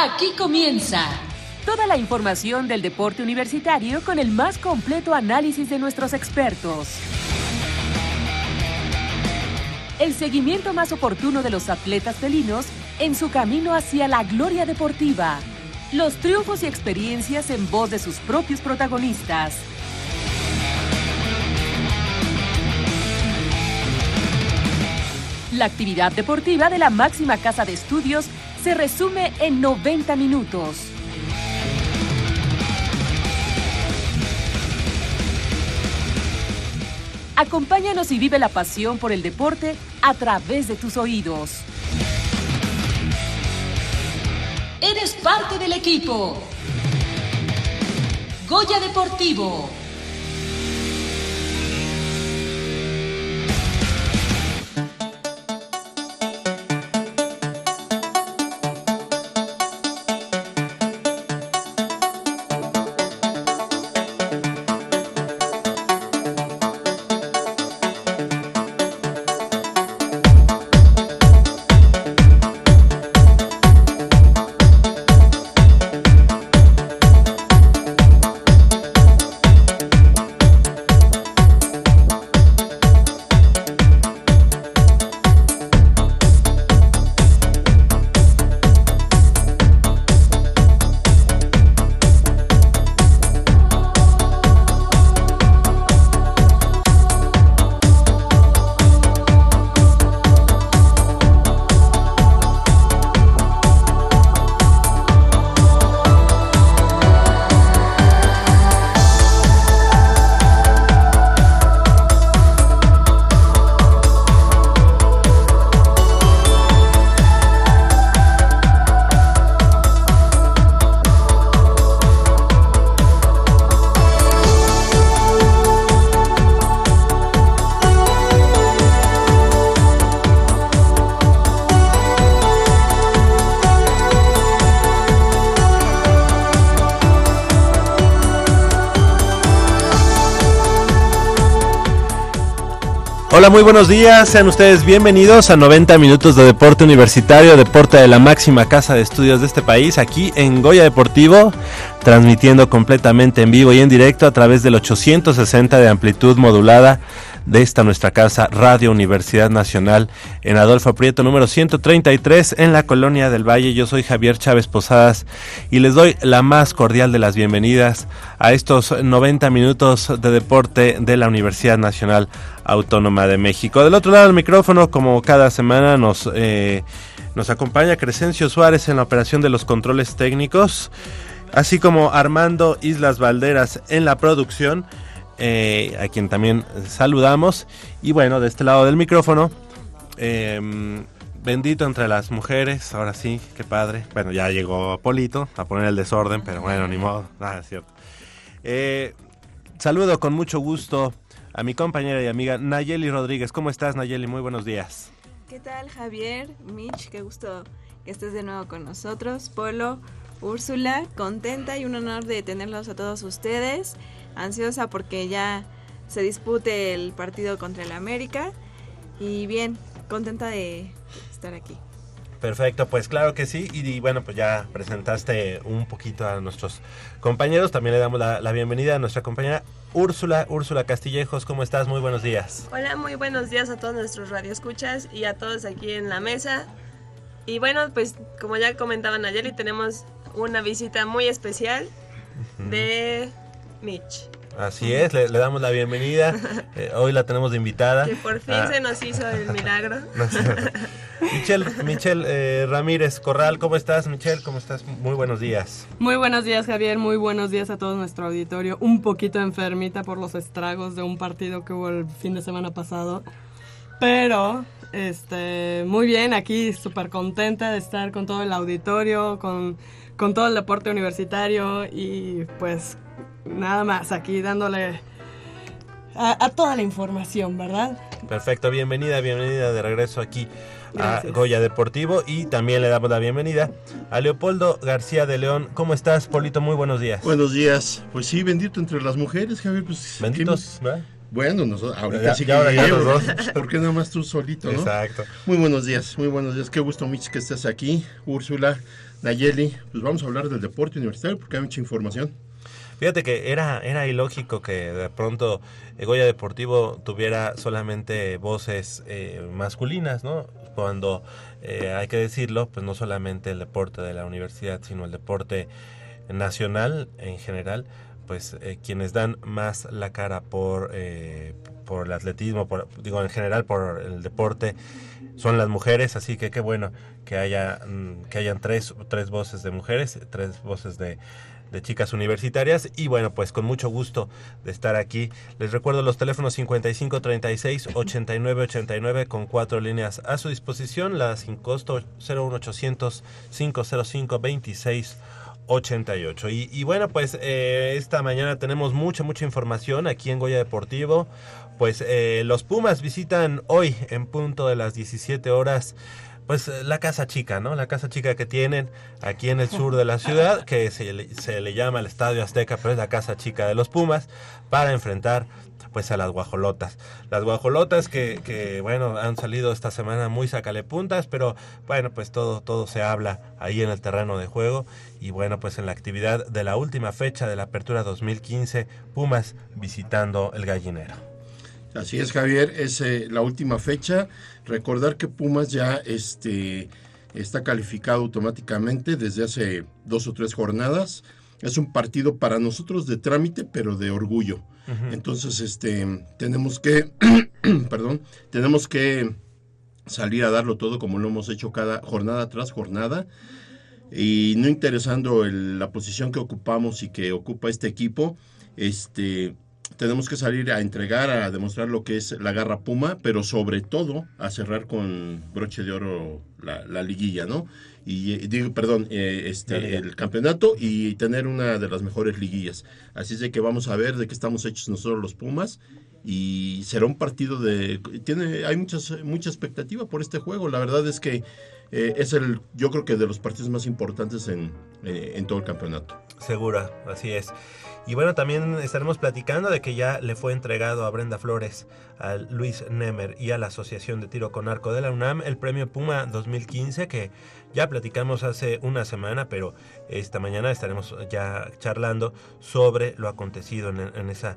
Aquí comienza toda la información del deporte universitario con el más completo análisis de nuestros expertos. El seguimiento más oportuno de los atletas felinos en su camino hacia la gloria deportiva. Los triunfos y experiencias en voz de sus propios protagonistas. La actividad deportiva de la máxima casa de estudios se resume en 90 minutos. Acompáñanos y vive la pasión por el deporte a través de tus oídos. Eres parte del equipo. Goya Deportivo. Hola, muy buenos días. Sean ustedes bienvenidos a 90 minutos de deporte universitario, deporte de la máxima casa de estudios de este país, aquí en Goya Deportivo, transmitiendo completamente en vivo y en directo a través del 860 de amplitud modulada de esta nuestra casa, Radio Universidad Nacional, en Adolfo Prieto, número 133, en la Colonia del Valle. Yo soy Javier Chávez Posadas y les doy la más cordial de las bienvenidas a estos 90 minutos de deporte de la Universidad Nacional Autónoma de México. Del otro lado del micrófono, como cada semana, nos, eh, nos acompaña Crescencio Suárez en la operación de los controles técnicos, así como Armando Islas Valderas en la producción, eh, a quien también saludamos. Y bueno, de este lado del micrófono, em, bendito entre las mujeres, ahora sí, qué padre. Bueno, ya llegó Polito a poner el desorden, pero bueno, ni modo, nada, es cierto. Eh, saludo con mucho gusto a mi compañera y amiga Nayeli Rodríguez. ¿Cómo estás, Nayeli? Muy buenos días. ¿Qué tal, Javier? Mitch, qué gusto que estés de nuevo con nosotros. Polo, Úrsula, contenta y un honor de tenerlos a todos ustedes. Ansiosa porque ya se dispute el partido contra el América. Y bien, contenta de estar aquí. Perfecto, pues claro que sí. Y, bueno, pues ya presentaste un poquito a nuestros compañeros. También le damos la, la bienvenida a nuestra compañera Úrsula, Úrsula Castillejos, ¿cómo estás? Muy buenos días. Hola, muy buenos días a todos nuestros radioescuchas y a todos aquí en la mesa. Y bueno, pues como ya comentaban ayer, y tenemos una visita muy especial de Mitch. Así es, le, damos la bienvenida. Eh, hoy la tenemos de invitada. Que por fin ah. se nos hizo el milagro. Michelle, Michelle eh, Ramírez Corral, ¿cómo estás, Michelle? ¿Cómo estás? Muy buenos días. Muy buenos días, Javier. Muy buenos días a todo nuestro auditorio. Un poquito enfermita por los estragos de un partido que hubo el fin de semana pasado. Pero, este, muy bien, aquí súper contenta de estar con todo el auditorio, con, con todo el deporte universitario y pues nada más aquí dándole a, toda la información, ¿verdad? Perfecto, bienvenida, bienvenida de regreso aquí a Goya Deportivo y también le damos la bienvenida a Leopoldo García de León. ¿Cómo estás, Polito? Muy buenos días. Buenos días. Pues sí, bendito entre las mujeres, Javier. Pues, Benditos, Bueno, nosotros, ahorita Ya- sí ya ahora ya que los dos. ¿Por qué nada más tú solito, no? Exacto. Muy buenos días, muy buenos días. Qué gusto, Mitch, que estés aquí. Úrsula, Nayeli, pues vamos a hablar del deporte universitario porque hay mucha información. Fíjate que era, era ilógico que de pronto Goya Deportivo tuviera solamente voces eh, masculinas, ¿no? Cuando eh, hay que decirlo, pues no solamente el deporte de la universidad, sino el deporte nacional en general, pues eh, quienes dan más la cara por, por el atletismo, por, digo en general por el deporte, son las mujeres, así que qué bueno que haya mm, que hayan tres, tres voces de mujeres, tres voces de, de chicas universitarias y bueno pues con mucho gusto de estar aquí. Les recuerdo los teléfonos 55 36 89 89 con cuatro líneas a su disposición la sin costo 01800 505 26 88 y, y bueno pues eh, esta mañana tenemos mucha mucha información aquí en Goya Deportivo. Pues eh, los Pumas visitan hoy en punto de las 17 horas pues eh, la casa chica, ¿no? La casa chica que tienen aquí en el sur de la ciudad, que se le, llama el Estadio Azteca, pero es la casa chica de los Pumas, para enfrentar pues a las guajolotas. Las guajolotas que, que bueno, han salido esta semana muy sacalepuntas, pero bueno, pues todo, todo se habla ahí en el terreno de juego. Y bueno, pues en la actividad de la última fecha de la apertura 2015, Pumas visitando el gallinero. Así es, Javier, es eh, la última fecha. Recordar que Pumas ya este, está calificado automáticamente desde hace dos o tres jornadas. Es un partido para nosotros de trámite, pero de orgullo. Entonces, este, tenemos que, perdón, tenemos que salir a darlo todo como lo hemos hecho cada jornada tras jornada y no interesando el- la posición que ocupamos y que ocupa este equipo, este tenemos que salir a entregar, a demostrar lo que es la garra Puma, pero sobre todo a cerrar con broche de oro la, la liguilla, ¿no? Y eh, digo, perdón, eh, este el campeonato y tener una de las mejores liguillas. Así es de que vamos a ver de qué estamos hechos nosotros los Pumas y será un partido de tiene hay muchas mucha expectativa por este juego. La verdad es que eh, es el yo creo que de los partidos más importantes en, eh, en todo el campeonato. Segura, así es. Y bueno, también estaremos platicando de que ya le fue entregado a Brenda Flores, a Luis Nemer y a la Asociación de Tiro con Arco de la UNAM el premio Puma 2015 que ya platicamos hace una semana, pero esta mañana estaremos ya charlando sobre lo acontecido en, en esa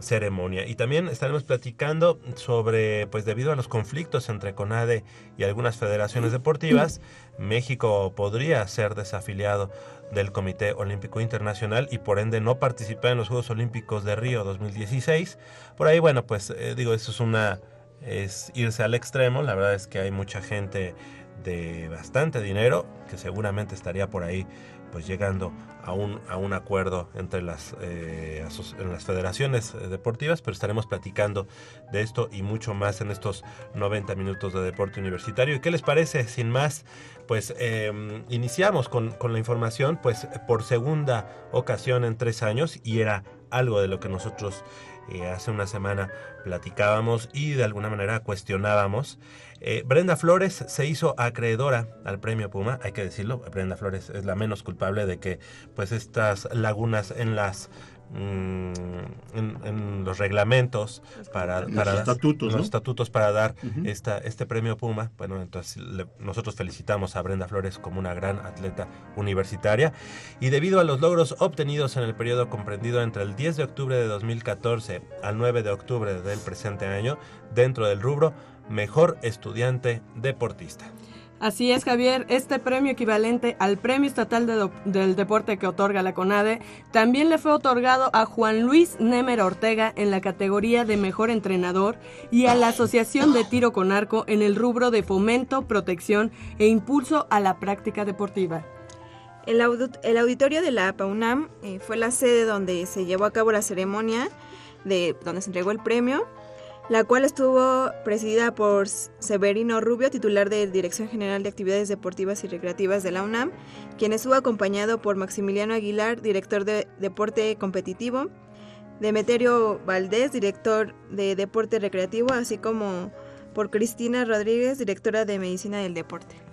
ceremonia. Y también estaremos platicando sobre, pues debido a los conflictos entre CONADE y algunas federaciones deportivas, México podría ser desafiliado del Comité Olímpico Internacional y por ende no participar en los Juegos Olímpicos de Río 2016. Por ahí, bueno, pues eh, digo, eso es una es irse al extremo. La verdad es que hay mucha gente de bastante dinero que seguramente estaría por ahí pues llegando a un, a un acuerdo entre las, eh, las federaciones eh, deportivas, pero estaremos platicando de esto y mucho más en estos 90 minutos de deporte universitario. ¿Y qué les parece? Sin más, pues eh, iniciamos con, con la información, pues por segunda ocasión en tres años y era algo de lo que nosotros eh, hace una semana platicábamos y de alguna manera cuestionábamos. Eh, Brenda Flores se hizo acreedora al premio Puma, hay que decirlo, Brenda Flores es la menos culpable de que pues estas lagunas en las en, en los reglamentos para, para los estatutos, los ¿no? estatutos para dar esta, este premio Puma. Bueno, entonces le- nosotros felicitamos a Brenda Flores como una gran atleta universitaria y debido a los logros obtenidos en el periodo comprendido entre el 10 de octubre de 2014 al 9 de octubre del presente año dentro del rubro Mejor Estudiante Deportista. Así es, Javier. Este premio equivalente al Premio Estatal del Deporte que otorga la CONADE también le fue otorgado a Juan Luis Nemer Ortega en la categoría de Mejor Entrenador y a la Asociación de Tiro con Arco en el rubro de fomento, protección e impulso a la práctica deportiva. El auditorio de la PAUNAM eh, fue la sede donde se llevó a cabo la ceremonia de donde se entregó el premio, la cual estuvo presidida por Severino Rubio, titular de Dirección General de Actividades Deportivas y Recreativas de la UNAM, quien estuvo acompañado por Maximiliano Aguilar, director de Deporte Competitivo, Demeterio Valdés, director de Deporte Recreativo, así como por Cristina Rodríguez, directora de Medicina del Deporte.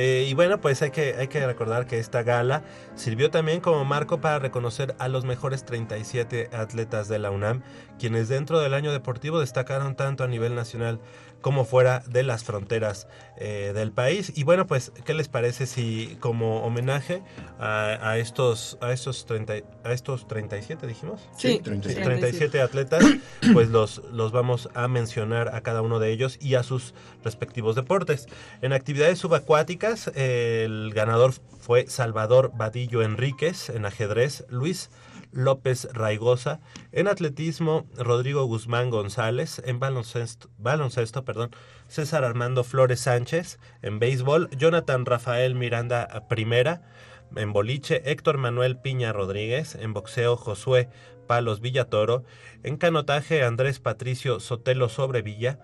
Eh, y bueno, pues hay que, hay que recordar que esta gala sirvió también como marco para reconocer a los mejores 37 atletas de la UNAM, quienes dentro del año deportivo destacaron tanto a nivel nacional como fuera de las fronteras eh, del país. Y bueno, pues, ¿qué les parece si como homenaje a, a estos a estos 30, a estos 37 dijimos? Sí, 37. 37 atletas, pues los, los vamos a mencionar a cada uno de ellos y a sus respectivos deportes. En actividades subacuáticas, eh, el ganador fue Salvador Vadillo Enríquez en ajedrez, Luis López Raigosa, en atletismo Rodrigo Guzmán González, en baloncesto, César Armando Flores Sánchez, en béisbol Jonathan Rafael Miranda Primera, en boliche Héctor Manuel Piña Rodríguez, en boxeo Josué Palos Villatoro, en canotaje Andrés Patricio Sotelo Sobrevilla,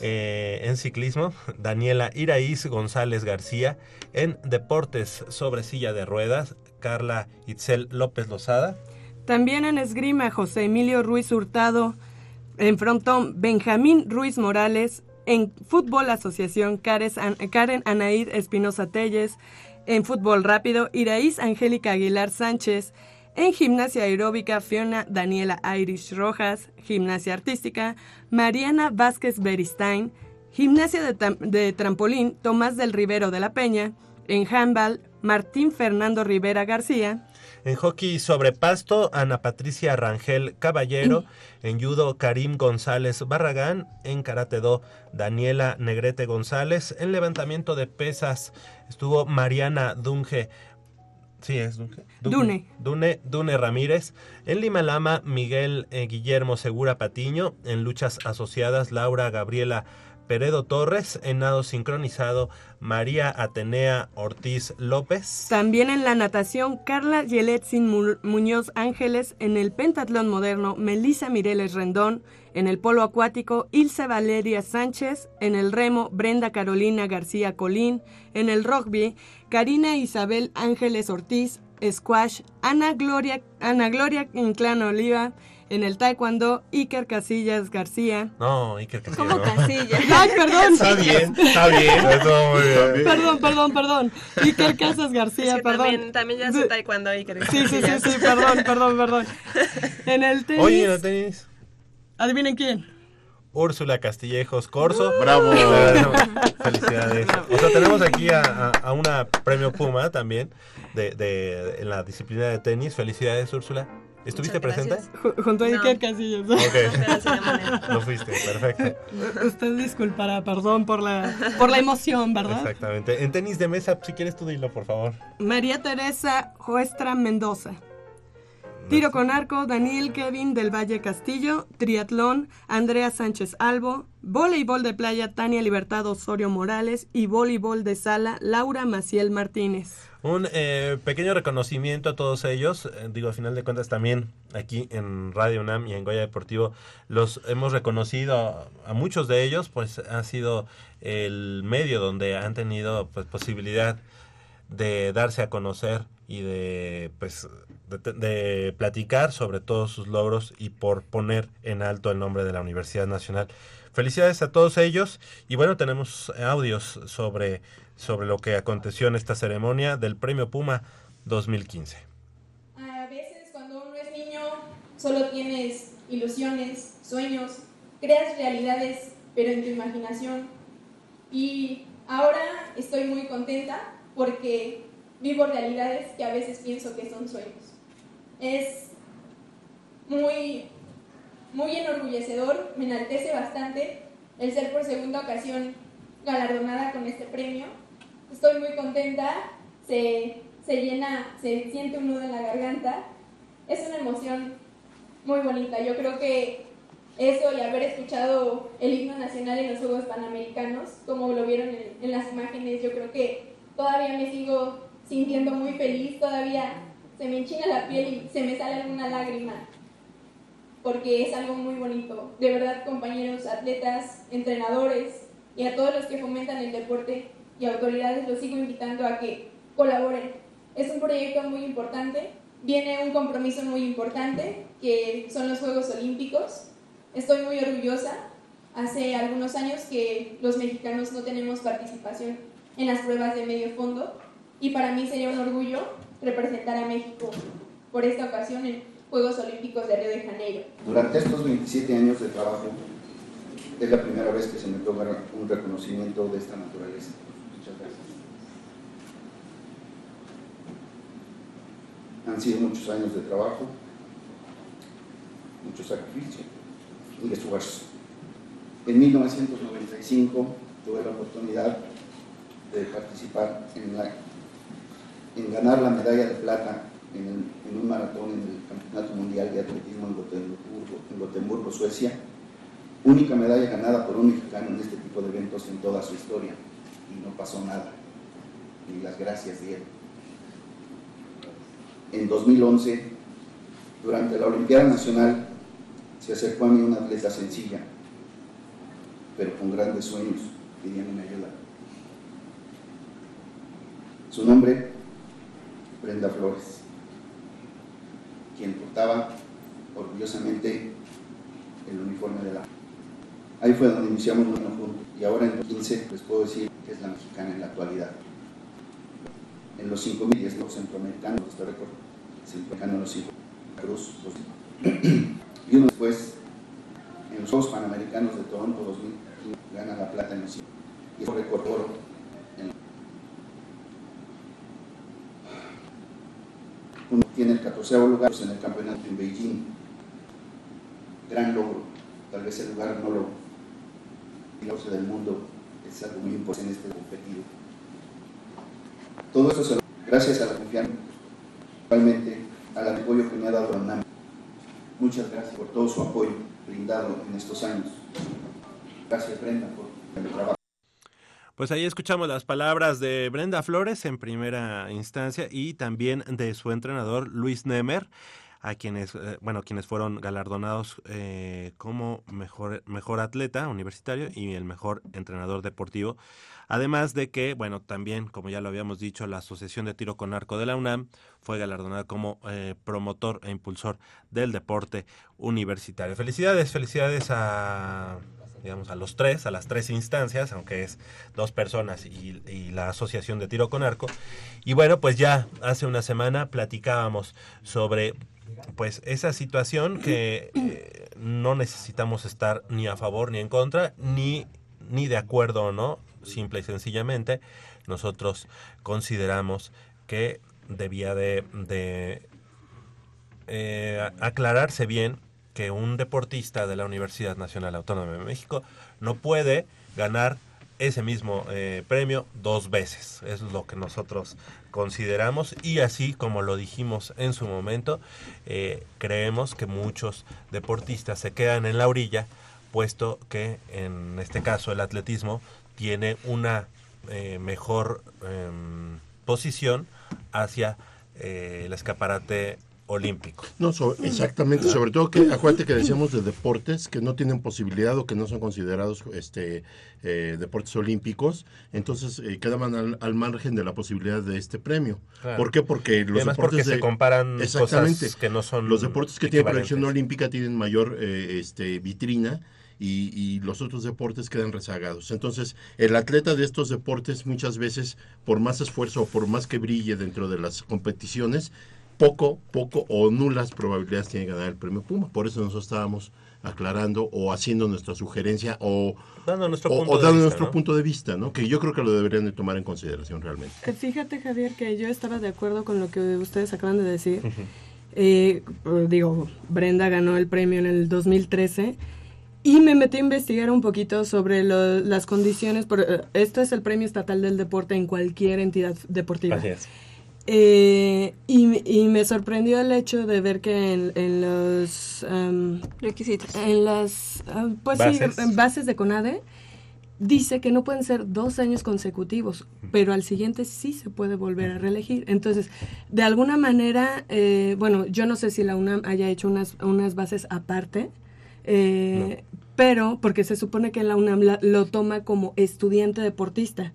eh, en ciclismo Daniela Iraíz González García, en deportes sobre silla de ruedas Carla Itzel López Lozada, También en esgrima, José Emilio Ruiz Hurtado. En frontón, Benjamín Ruiz Morales. En fútbol, asociación Karen Anaid Espinosa Telles. En fútbol rápido, Iraíz Angélica Aguilar Sánchez. En gimnasia aeróbica, Fiona Daniela Irish Rojas. Gimnasia artística, Mariana Vázquez Beristain. Gimnasia de, de trampolín, Tomás del Rivero de la Peña. En handball, Martín Fernando Rivera García. En hockey sobre pasto, Ana Patricia Rangel Caballero. En judo, Karim González Barragán. En karate do, Daniela Negrete González. En levantamiento de pesas estuvo Mariana Dunge. Sí, es Dunge. Dune. Dune, Dune Ramírez. En Lima Lama, Miguel eh, Guillermo Segura Patiño. En luchas asociadas, Laura Gabriela Peredo Torres. En nado sincronizado, María Atenea Ortiz López. También en la natación, Carla Yeletzin Mu- Muñoz Ángeles. En el pentatlón moderno, Melisa Mireles Rendón. En el polo acuático, Ilse Valeria Sánchez. En el remo, Brenda Carolina García Colín. En el rugby, Karina Isabel Ángeles Ortiz. Squash, Ana Gloria, Ana Gloria Inclán Oliva. En el taekwondo, Iker Casillas García. No, Iker Castillo. Como no. casilla. ¡Ay, perdón! Está bien, está bien. Estuvo muy bien. Perdón, perdón, perdón. Iker Casas Es García, que perdón. también, también ya sé taekwondo y creo Sí, sí, sí, sí, perdón, perdón, perdón. En el tenis. Oye, en el tenis. Adivinen quién. Úrsula Castillejos Corso. Bravo. Felicidades. O sea, tenemos aquí a, a- a una premio Puma también de, de- en la disciplina de tenis. Felicidades, Úrsula. ¿Estuviste presente? junto a No. Iker Casillas. Ok. Pero sí, de manera. No fuiste, perfecto. Usted disculpará, perdón por la, por la emoción, ¿verdad? Exactamente. En tenis de mesa, si quieres tú dilo, por favor. María Teresa Joestra Mendoza. Tiro con arco, Daniel Kevin del Valle Castillo. Triatlón, Andrea Sánchez Albo. Voleibol de playa, Tania Libertad Osorio Morales. Y voleibol de sala, Laura Maciel Martínez. Un eh, pequeño reconocimiento a todos ellos. Eh, digo, a final de cuentas también aquí en Radio UNAM y en Goya Deportivo los hemos reconocido a, a muchos de ellos, pues ha sido el medio donde han tenido pues posibilidad de darse a conocer y de pues de, de platicar sobre todos sus logros y por poner en alto el nombre de la Universidad Nacional. Felicidades a todos ellos y bueno, tenemos audios sobre, sobre lo que aconteció en esta ceremonia del Premio Puma 2015. A veces cuando uno es niño solo tienes ilusiones, sueños, creas realidades, pero en tu imaginación. Y ahora estoy muy contenta porque vivo realidades que a veces pienso que son sueños. Es muy, muy enorgullecedor, me enaltece bastante el ser por segunda ocasión galardonada con este premio. Estoy muy contenta, se, se llena, se siente un nudo en la garganta. Es una emoción muy bonita. Yo creo que eso y haber escuchado el himno nacional en los Juegos Panamericanos, como lo vieron en, en las imágenes, yo creo que todavía me sigo sintiendo muy feliz, todavía se me enchina la piel y se me sale alguna lágrima, porque es algo muy bonito. De verdad, compañeros, atletas, entrenadores y a todos los que fomentan el deporte y autoridades, los sigo invitando a que colaboren. Es un proyecto muy importante, viene un compromiso muy importante, que son los Juegos Olímpicos. Estoy muy orgullosa. Hace algunos años que los mexicanos no tenemos participación en las pruebas de medio fondo y para mí sería un orgullo representar a México por esta ocasión en Juegos Olímpicos de Río de Janeiro. Durante estos 27 años de trabajo es la primera vez que se me toma un reconocimiento de esta naturaleza. Muchas gracias. Han sido muchos años de trabajo, mucho sacrificio y esfuerzo. En 1995 tuve la oportunidad de participar en, ganar la medalla de plata en, un maratón en el Campeonato Mundial de Atletismo en Gotemburgo, Suecia. Única medalla ganada por un mexicano en este tipo de eventos en toda su historia. Y no pasó nada. Ni las gracias dieron. En 2011, durante la Olimpiada Nacional, se acercó a mí una atleta sencilla, pero con grandes sueños, pidiéndome ayuda. Su nombre, Brenda Flores, quien portaba orgullosamente el uniforme de la... Ahí fue donde iniciamos nuestro juntos y ahora en los 15 les puedo decir que es la mexicana en la actualidad. En los 5.000 y los centroamericanos, este récord centroamericano en los 5 Cruz, y uno después en los Juegos Panamericanos de Toronto 2000 gana la plata en los 5 y es récord oro. Uno tiene el 14 lugar en el campeonato en Beijing. Gran logro. Tal vez el lugar no lo del mundo es algo muy importante en este competido todo esto se lo, gracias a la confianza realmente al apoyo que me ha dado la UNAM. Muchas gracias por todo su apoyo brindado en estos años. Gracias Brenda por el trabajo. Pues ahí escuchamos las palabras de Brenda Flores en primera instancia y también de su entrenador Luis Nemer, a quienes, eh, bueno, quienes fueron galardonados eh, como mejor, mejor atleta universitario y el mejor entrenador deportivo. Además de que, bueno, también, como ya lo habíamos dicho, la Asociación de Tiro con Arco de la UNAM fue galardonada como eh, promotor e impulsor del deporte universitario. Felicidades, felicidades a digamos, a los tres, a las tres instancias, aunque es dos personas y, y, la Asociación de Tiro con Arco. Y bueno, pues ya hace una semana platicábamos sobre pues esa situación que eh, no necesitamos estar ni a favor ni en contra, ni, ni de acuerdo o no, simple y sencillamente, nosotros consideramos que debía de, de eh, aclararse bien que un deportista de la Universidad Nacional Autónoma de México no puede ganar ese mismo eh, premio dos veces. Es lo que nosotros consideramos y así como lo dijimos en su momento, eh, creemos que muchos deportistas se quedan en la orilla, puesto que en este caso el atletismo tiene una eh, mejor em, posición hacia el escaparate olímpico. No, so, exactamente, sobre todo que acuérdate que decíamos de deportes que no tienen posibilidad o que no son considerados este eh, deportes olímpicos, entonces eh, quedaban al, al, margen de la posibilidad de este premio. Claro. ¿Por qué? Porque los Además deportes porque de, se comparan cosas que no son los deportes que tienen proyección olímpica tienen mayor eh, este vitrina y, y, los otros deportes quedan rezagados. Entonces, el atleta de estos deportes muchas veces, por más esfuerzo o por más que brille dentro de las competiciones, poco, poco o nulas probabilidades tiene de ganar el premio Puma. Por eso nosotros estábamos aclarando o haciendo nuestra sugerencia o dando nuestro, o, punto, o de dando vista, nuestro ¿no? punto de vista, ¿no? Que yo creo que lo deberían de tomar en consideración realmente. Eh, Fíjate, Javier, que yo estaba de acuerdo con lo que ustedes acaban de decir. Uh -huh. eh, digo, Brenda ganó el premio en el 2013 y me metí a investigar un poquito sobre lo, las condiciones. Por, uh, esto es el premio estatal del deporte en cualquier entidad deportiva. Así es. Eh, y, y, me sorprendió el hecho de ver que en, en los um, requisitos, en las uh, pues bases. Sí, en bases de CONADE, dice que no pueden ser dos años consecutivos, pero al siguiente sí se puede volver a reelegir. Entonces, de alguna manera, eh, bueno, yo no sé si la UNAM haya hecho unas, unas bases aparte, eh, no. pero porque se supone que la UNAM la, lo toma como estudiante deportista.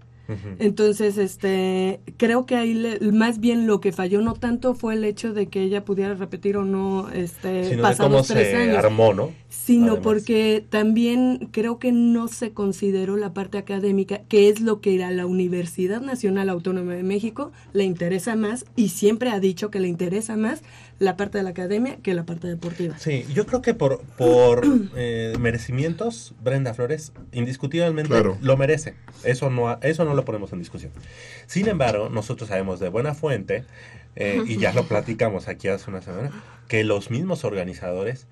Entonces, este, creo que ahí le- más bien lo que falló no tanto fue el hecho de que ella pudiera repetir o no, este, Sino de pasados cómo tres se años. armó, ¿no? Sino Además. porque también creo que no se consideró la parte académica, que es lo que a la Universidad Nacional Autónoma de México le interesa más y siempre ha dicho que le interesa más la parte de la academia que la parte deportiva. Sí, yo creo que por, por eh, merecimientos, Brenda Flores indiscutiblemente Claro. lo merece. Eso no, eso no lo ponemos en discusión. Sin embargo, nosotros sabemos de buena fuente, eh, y ya lo platicamos aquí hace una semana, que los mismos organizadores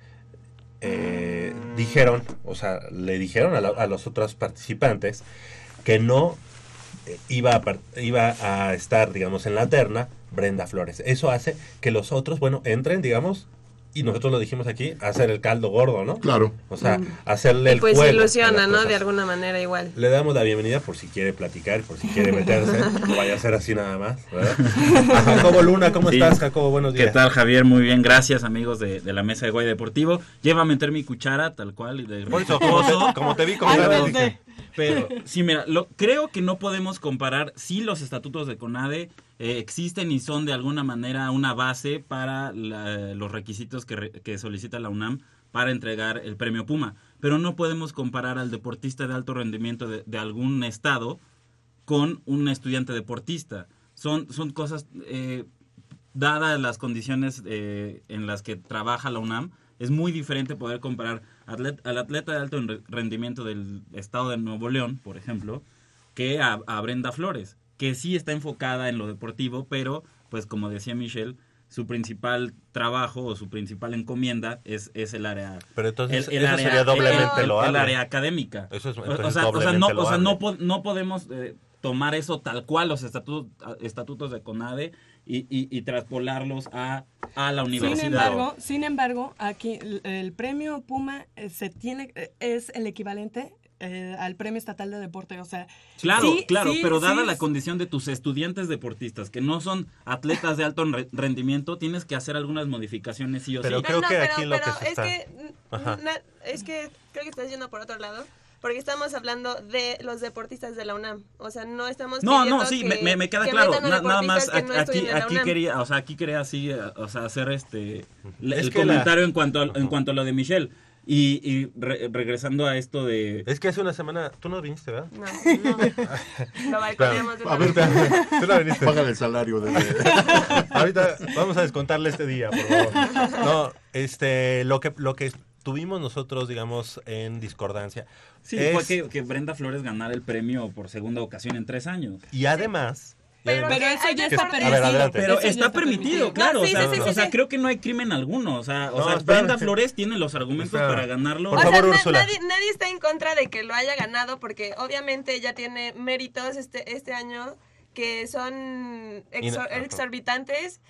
eh, dijeron, o sea, le dijeron a, la- a los otros participantes que no eh, iba a, iba a estar, digamos, en la terna Brenda Flores. Eso hace que los otros, bueno, entren, digamos, y nosotros lo dijimos aquí, a hacer el caldo gordo, ¿no? Claro. O sea, Mm. hacerle el pues ilusiona, ¿no? De alguna manera igual. Le damos la bienvenida por si quiere platicar, por si quiere meterse, no vaya a ser así nada más, ¿verdad? A Jacobo Luna, ¿cómo Sí. estás, Jacobo? Buenos días. ¿Qué tal, Javier? Muy bien, gracias, amigos de, de la mesa de Guay Deportivo. Lleva a meter mi cuchara, tal cual. y De Por eso, como te, como te vi Ay. Pero sí, mira, lo, creo que no podemos comparar si los estatutos de CONADE eh, existen y son de alguna manera una base para los requisitos que, solicita la UNAM para entregar el premio Puma. Pero no podemos comparar al deportista de alto rendimiento de, algún estado con un estudiante deportista. Son, son cosas, eh, dadas las condiciones eh, en las que trabaja la UNAM, es muy diferente poder comparar al atleta de alto re- rendimiento del estado de Nuevo León, por ejemplo, que a Brenda Flores, que sí está enfocada en lo deportivo, pero, pues como decía Michelle, su principal trabajo o su principal encomienda es, es el área Pero entonces el- el eso área- sería doblemente el- el área académica. Eso es O- sea, o sea, no, o sea, no, po- no podemos eh, tomar eso tal cual, los estatutos, estatutos de CONADE, y, y, y traspolarlos a, a la universidad. Sin embargo, sin embargo, aquí el, el premio Puma eh, se tiene eh, es el equivalente eh, al premio estatal de deporte, o sea, Claro, sí, claro, sí, pero dada sí, la condición de tus estudiantes deportistas, que no son atletas de alto re- rendimiento, tienes que hacer algunas modificaciones sí o Pero sí. creo no, que pero, aquí lo que se es está- que Ajá. na- es que creo que estás yendo por otro lado. Porque estamos hablando de los deportistas de la UNAM. O sea, no estamos No, no, sí, que- me, queda que claro. Na- nada más que no aquí, aquí quería, o sea, aquí quería así, eh, o sea, hacer este el Es el que la- comentario en cuanto a, en cuanto a lo de Michelle. Y, y re- regresando a esto de Es que hace una semana, tú no viniste, ¿verdad? No, no. Lo balconeamos de A ver. Tú no viniste. Págale el salario de... Ahorita vamos a descontarle este día, por favor. No, este, lo que, lo que tuvimos nosotros, digamos, en discordancia. Sí, es- fue que, que Brenda Flores ganara el premio por segunda ocasión en tres años. Y además... Pero- Pero eso ya está permitido. Pero está permitido, claro. No, sí, o sea, sí, sí, o sea, sí. creo que no hay crimen alguno. O sea, o sea. Brenda Flores tiene los argumentos para ganarlo. Por o favor, sea, na- nadie, nadie está en contra de que lo haya ganado porque obviamente ella tiene méritos este, este año que son exor- exorbitantes,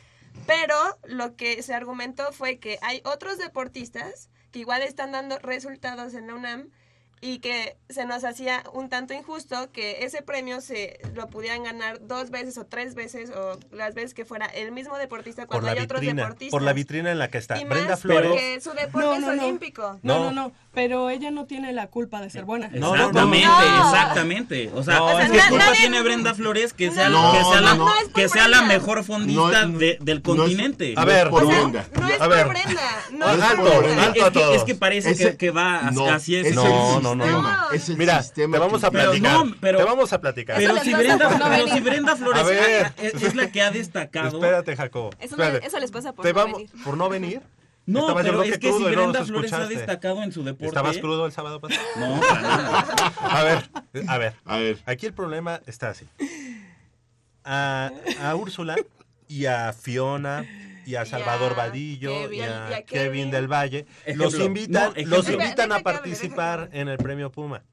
pero lo que se argumentó fue que hay otros deportistas que igual están dando resultados en la UNAM y que se nos hacía un tanto injusto que ese premio se lo pudieran ganar dos veces o tres veces o las veces que fuera el mismo deportista por cuando la hay otros deportistas. por la vitrina en la que está Y Brenda más Flores. porque su deporte No, no, es no. olímpico. No, No. no, no, pero ella no tiene la culpa de ser buena. No. Exactamente, No. exactamente. O sea, No, o sea, ¿qué na- culpa nadie- tiene Brenda Flores que sea, No, que sea, la, que sea la mejor fondista No es- de- del es- continente? A ver, por O sea, Brenda. no es A ver. por Brenda. No es alto, por Brenda. alto. es, a que, todos. es que parece Ese- que, que va No, así es. No, no, no, Es el Mira, sistema te vamos a platicar. no, pero- te vamos a platicar. Pero si, Brenda, pero si Brenda Flores es, es la que ha destacado. Espérate, Jacobo. Eso, no- espérate. eso les pasa por Te no vamos, venir. por no venir. No, Estabas pero es que que si no Brenda Flores ha destacado en su deporte. ¿Estabas crudo el sábado pasado? No, para nada. A ver, a ver. A ver. Aquí el problema está así. A, a Úrsula y a Fiona y a Salvador Vadillo Kevin, y a, y a Kevin. Kevin. del Valle Ejemplo. los invitan, No, los invitan a participar en el premio Puma.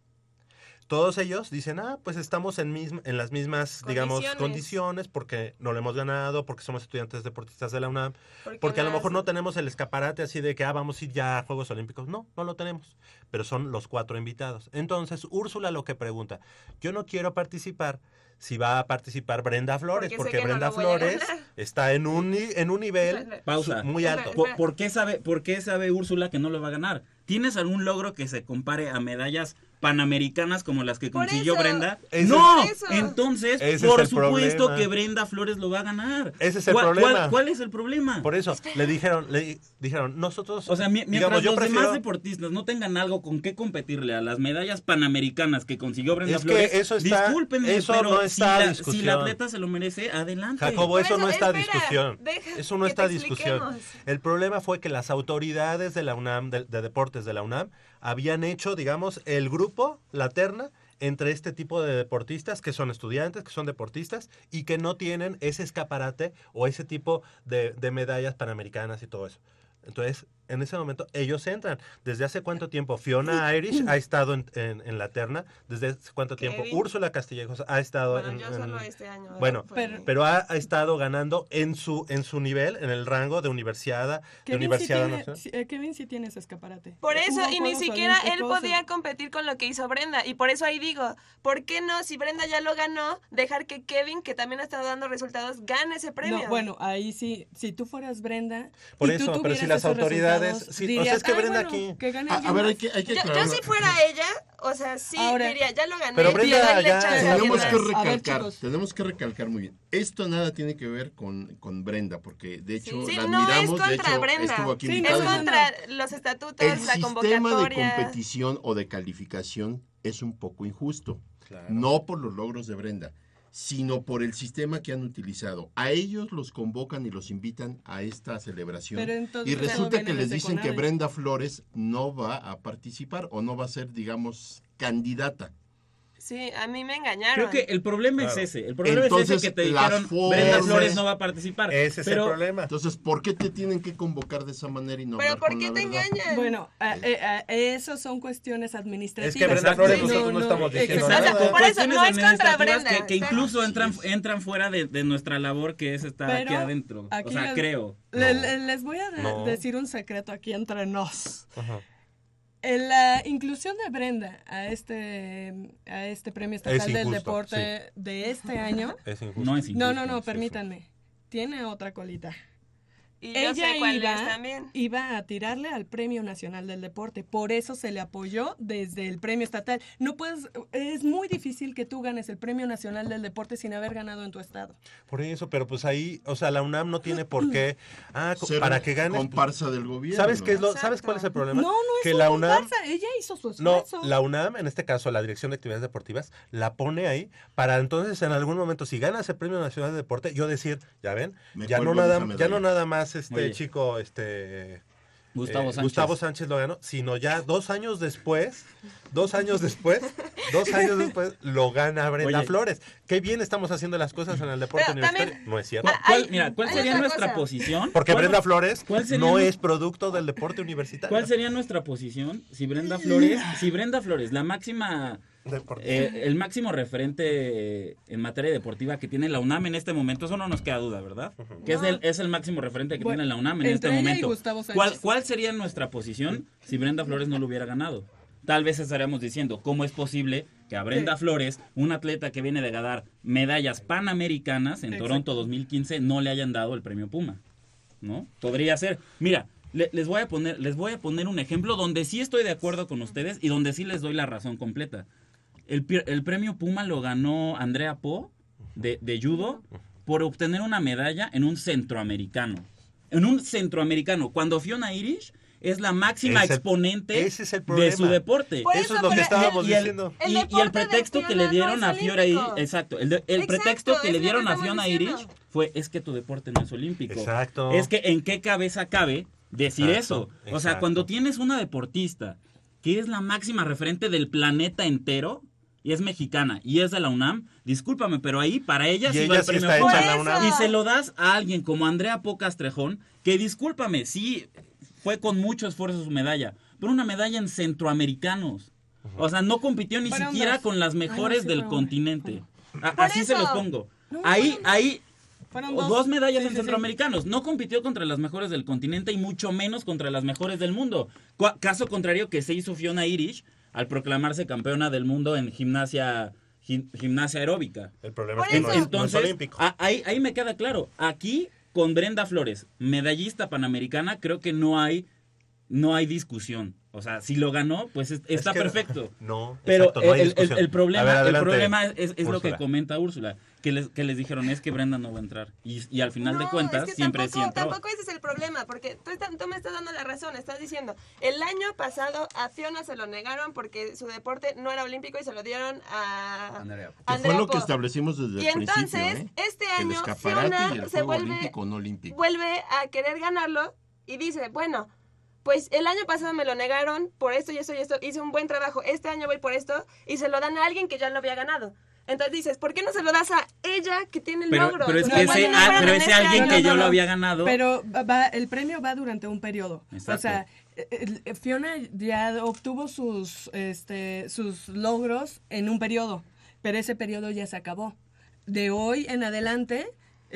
Todos ellos dicen, ah, pues estamos en, en las mismas, digamos, Condiciones. porque no lo hemos ganado, porque somos estudiantes deportistas de la UNAM, Porque porque a lo mejor no tenemos el escaparate así de que, ah, vamos a ir ya a Juegos Olímpicos. No, no lo tenemos, pero son los cuatro invitados. Entonces, Úrsula lo que pregunta, yo no quiero participar si va a participar Brenda Flores, Porque no Brenda Flores está en un, en un nivel Pausa. muy alto. ¿Por, por qué sabe, ¿Por qué sabe Úrsula que no lo va a ganar? ¿Tienes algún logro que se compare a medallas panamericanas como las que Por consiguió eso. Brenda. Ese- no, entonces, Ese por supuesto problema. que Brenda Flores lo va a ganar. Ese es el ¿Cuál- problema. ¿Cuál, cuál es el problema? Por eso, le dijeron, le dijeron, nosotros, O sea, mi- mientras yo los prefiero... demás deportistas no tengan algo con qué competirle a las medallas panamericanas que consiguió Brenda Es que Flores, eso está- discúlpenme, eso pero no si, está a la, discusión. si la atleta se lo merece, adelante. Jacobo, eso, no está a espera, discusión. Eso no que está discusión. El problema fue que las autoridades de la UNAM, de, de deportes de la UNAM, habían hecho, digamos, el grupo, la terna, entre este tipo de deportistas que son estudiantes, que son deportistas y que no tienen ese escaparate o ese tipo de, de medallas panamericanas y todo eso. Entonces, en ese momento, ellos entran. ¿Desde hace cuánto tiempo? Fiona Irish ha estado en, en- en la terna. ¿Desde hace cuánto tiempo? Kevin. Úrsula Castillejos ha estado Bueno, en... yo en- solo este año. Bueno, Fue- pero- pero ha, ha estado ganando en su en su nivel, en el rango de universidad, de Kevin sí, universidad sí, eh, Kevin sí tiene ese escaparate. Por eso, y ni siquiera él podía competir con lo que hizo Brenda. Y por eso ahí digo, ¿por qué no, si Brenda ya lo ganó, dejar que Kevin, que también ha estado dando resultados, gane ese premio? No, bueno, ahí sí, si tú fueras Brenda. Por y tú eso, pero tuvieras si las autoridades- resultados, sí, o sea, es que "Ay, Brenda bueno, aquí- que gane A, a ver, hay más". que, hay que yo, yo si fuera ella, o sea, sí Ahora- diría, ya lo gané. Pero Brenda, ya- alguien Tenemos que ver, recalcar, chicos. tenemos que recalcar muy bien. Esto nada tiene que ver con, con Brenda, porque de hecho Sí, la no es admiramos, de contra hecho Brenda. estuvo aquí Sí, Es contra los estatutos, El la sistema de competición o de calificación es un poco injusto. No por los logros de Brenda, sino por el sistema que han utilizado. A ellos los convocan y los invitan a esta celebración. Entonces y resulta que les dicen que. Brenda Flores no va a participar o no va a ser, digamos, candidata. Sí, a mí me engañaron. Creo que el problema Claro. es ese. El problema es ese que te las dijeron formas- Brenda Flores no va a participar. Ese es pero, el problema. Entonces, ¿por qué te tienen que convocar de esa manera y no Pero ¿por qué te verdad? engañan? Bueno, a- eh, a- eso son cuestiones administrativas. Es que Brenda. Flores Sí, nosotros no, no, estamos diciendo nada. O sea, por eso, no es contra Brenda. Que, que incluso entran, entran fuera de, de nuestra labor que es estar Pero aquí adentro. aquí o sea, les- creo. Le- No. le- les voy a de- No. decir un secreto aquí entre nos. Ajá. La inclusión de Brenda a este, a este premio estatal del injusto, deporte de este año. Es injusto. No es No, no, injusto. no, sí, permítanme. Tiene otra colita. Y yo Ella sé cuál iba, es también. iba a tirarle al Premio Nacional del Deporte. Por eso se le apoyó desde el Premio Estatal. No puedes, es muy difícil que tú ganes el Premio Nacional del Deporte sin haber ganado en tu estado. Por eso, pero pues ahí, o sea, la UNAM no tiene por qué, ah, Ser para que ganes. comparsa del gobierno. ¿Sabes qué es lo, Exacto. ¿Sabes cuál es el problema? No, no es que la UNAM comparsa, Ella hizo su No, esfuerzo. la UNAM, en este caso la Dirección de Actividades Deportivas, la pone ahí para entonces en algún momento, si ganas el Premio Nacional de Deporte, yo decir, ya ven, Me ya no, nada, ya no nada más este Oye. chico, este... Gustavo eh, Sánchez. Gustavo Sánchez lo ganó, sino ya dos años después, dos años después, dos años después, lo gana Brenda Oye. Flores. Qué bien estamos haciendo las cosas en el deporte Pero universitario. también- No es cierto. ¿Cuál- Hay- mira, ¿cuál sería nuestra cosa. posición? Porque ¿Cuál- Brenda Flores no es producto del deporte universitario. ¿Cuál sería nuestra posición si Brenda Flores, si Brenda Flores, la máxima. Eh, el máximo referente en materia deportiva que tiene la UNAM en este momento, eso no nos queda duda, ¿verdad? Que es el, es el máximo referente que Bueno, tiene la UNAM en este momento. ¿Cuál, ¿Cuál sería nuestra posición si Brenda Flores no lo hubiera ganado? Tal vez estaríamos diciendo, ¿cómo es posible que a Brenda Sí. Flores, un atleta que viene de ganar medallas panamericanas en Exacto. Toronto 2015, no le hayan dado el premio Puma? ¿no? Podría ser. Mira, le- les voy a poner, les voy a poner un ejemplo donde sí estoy de acuerdo con ustedes y donde sí les doy la razón completa. El, el premio Puma lo ganó Andrea Po de, de judo por obtener una medalla en un centroamericano. En un centroamericano. Cuando Fiona Irish es la máxima Es el- exponente ese es el de su deporte. Por Eso eso, es lo que estábamos y el, diciendo. El y- y el pretexto que Fiona le dieron no a es Fiora Irish, exacto, el, de- el Exacto, pretexto que le dieron que a Fiona diciendo. Irish fue es que tu deporte no es olímpico. Exacto. Es que en qué cabeza cabe decir Exacto, eso. O sea, exacto. cuando tienes una deportista que es la máxima referente del planeta entero y es mexicana y es de la UNAM, discúlpame, pero ahí para ella Y sí ella va el sí premio está Puma. hecha en la Por UNAM. eso. Y se lo das a alguien como Andrea Pocastrejón, que discúlpame, sí fue con mucho esfuerzo su medalla, pero una medalla en centroamericanos. O sea, no compitió ni siquiera con las mejores no, sí del continente. Así se los pongo. No, Ahí, ahí dos, dos. medallas Sí, en sí, sí. centroamericanos. No compitió contra las mejores del continente y mucho menos contra las mejores del mundo. Caso contrario que se hizo Fiona Irish al proclamarse campeona del mundo en gimnasia, gim- gimnasia aeróbica. El problema es que no, es- no es Entonces, olímpico. a- ahí, ahí me queda claro. Aquí, con Brenda Flores, medallista panamericana, creo que no hay, no hay discusión. O sea, si lo ganó, pues es- está que- perfecto. No, Pero exacto, no hay el, el- discusión. el problema, el problema es, es lo que comenta Úrsula, que les, que les dijeron es que Brenda no va a entrar. Y, y al final de cuentas, es que siempre sí tampoco, entró. tampoco ese es el problema, porque tú, me estás dando la razón, estás diciendo, el año pasado a Fiona se lo negaron porque su deporte no era olímpico y se lo dieron a Andrea. Que fue lo que establecimos desde Y el principio, entonces, ¿eh? este año Fiona y el se vuelve, olímpico o no olímpico. vuelve a querer ganarlo y dice, bueno, pues el año pasado me lo negaron por esto y esto y esto, hice un buen trabajo, este año voy por esto y se lo dan a alguien que ya lo había ganado. Entonces dices, ¿por qué no se lo das a ella que tiene el Pero, logro? pero es que ese, no ah, pero ese este alguien que No, yo no, lo había ganado. Pero va- el premio va durante un periodo. Exacto. O sea, el- el- Fiona ya obtuvo sus, este, sus logros en un periodo, pero ese periodo ya se acabó. De hoy en adelante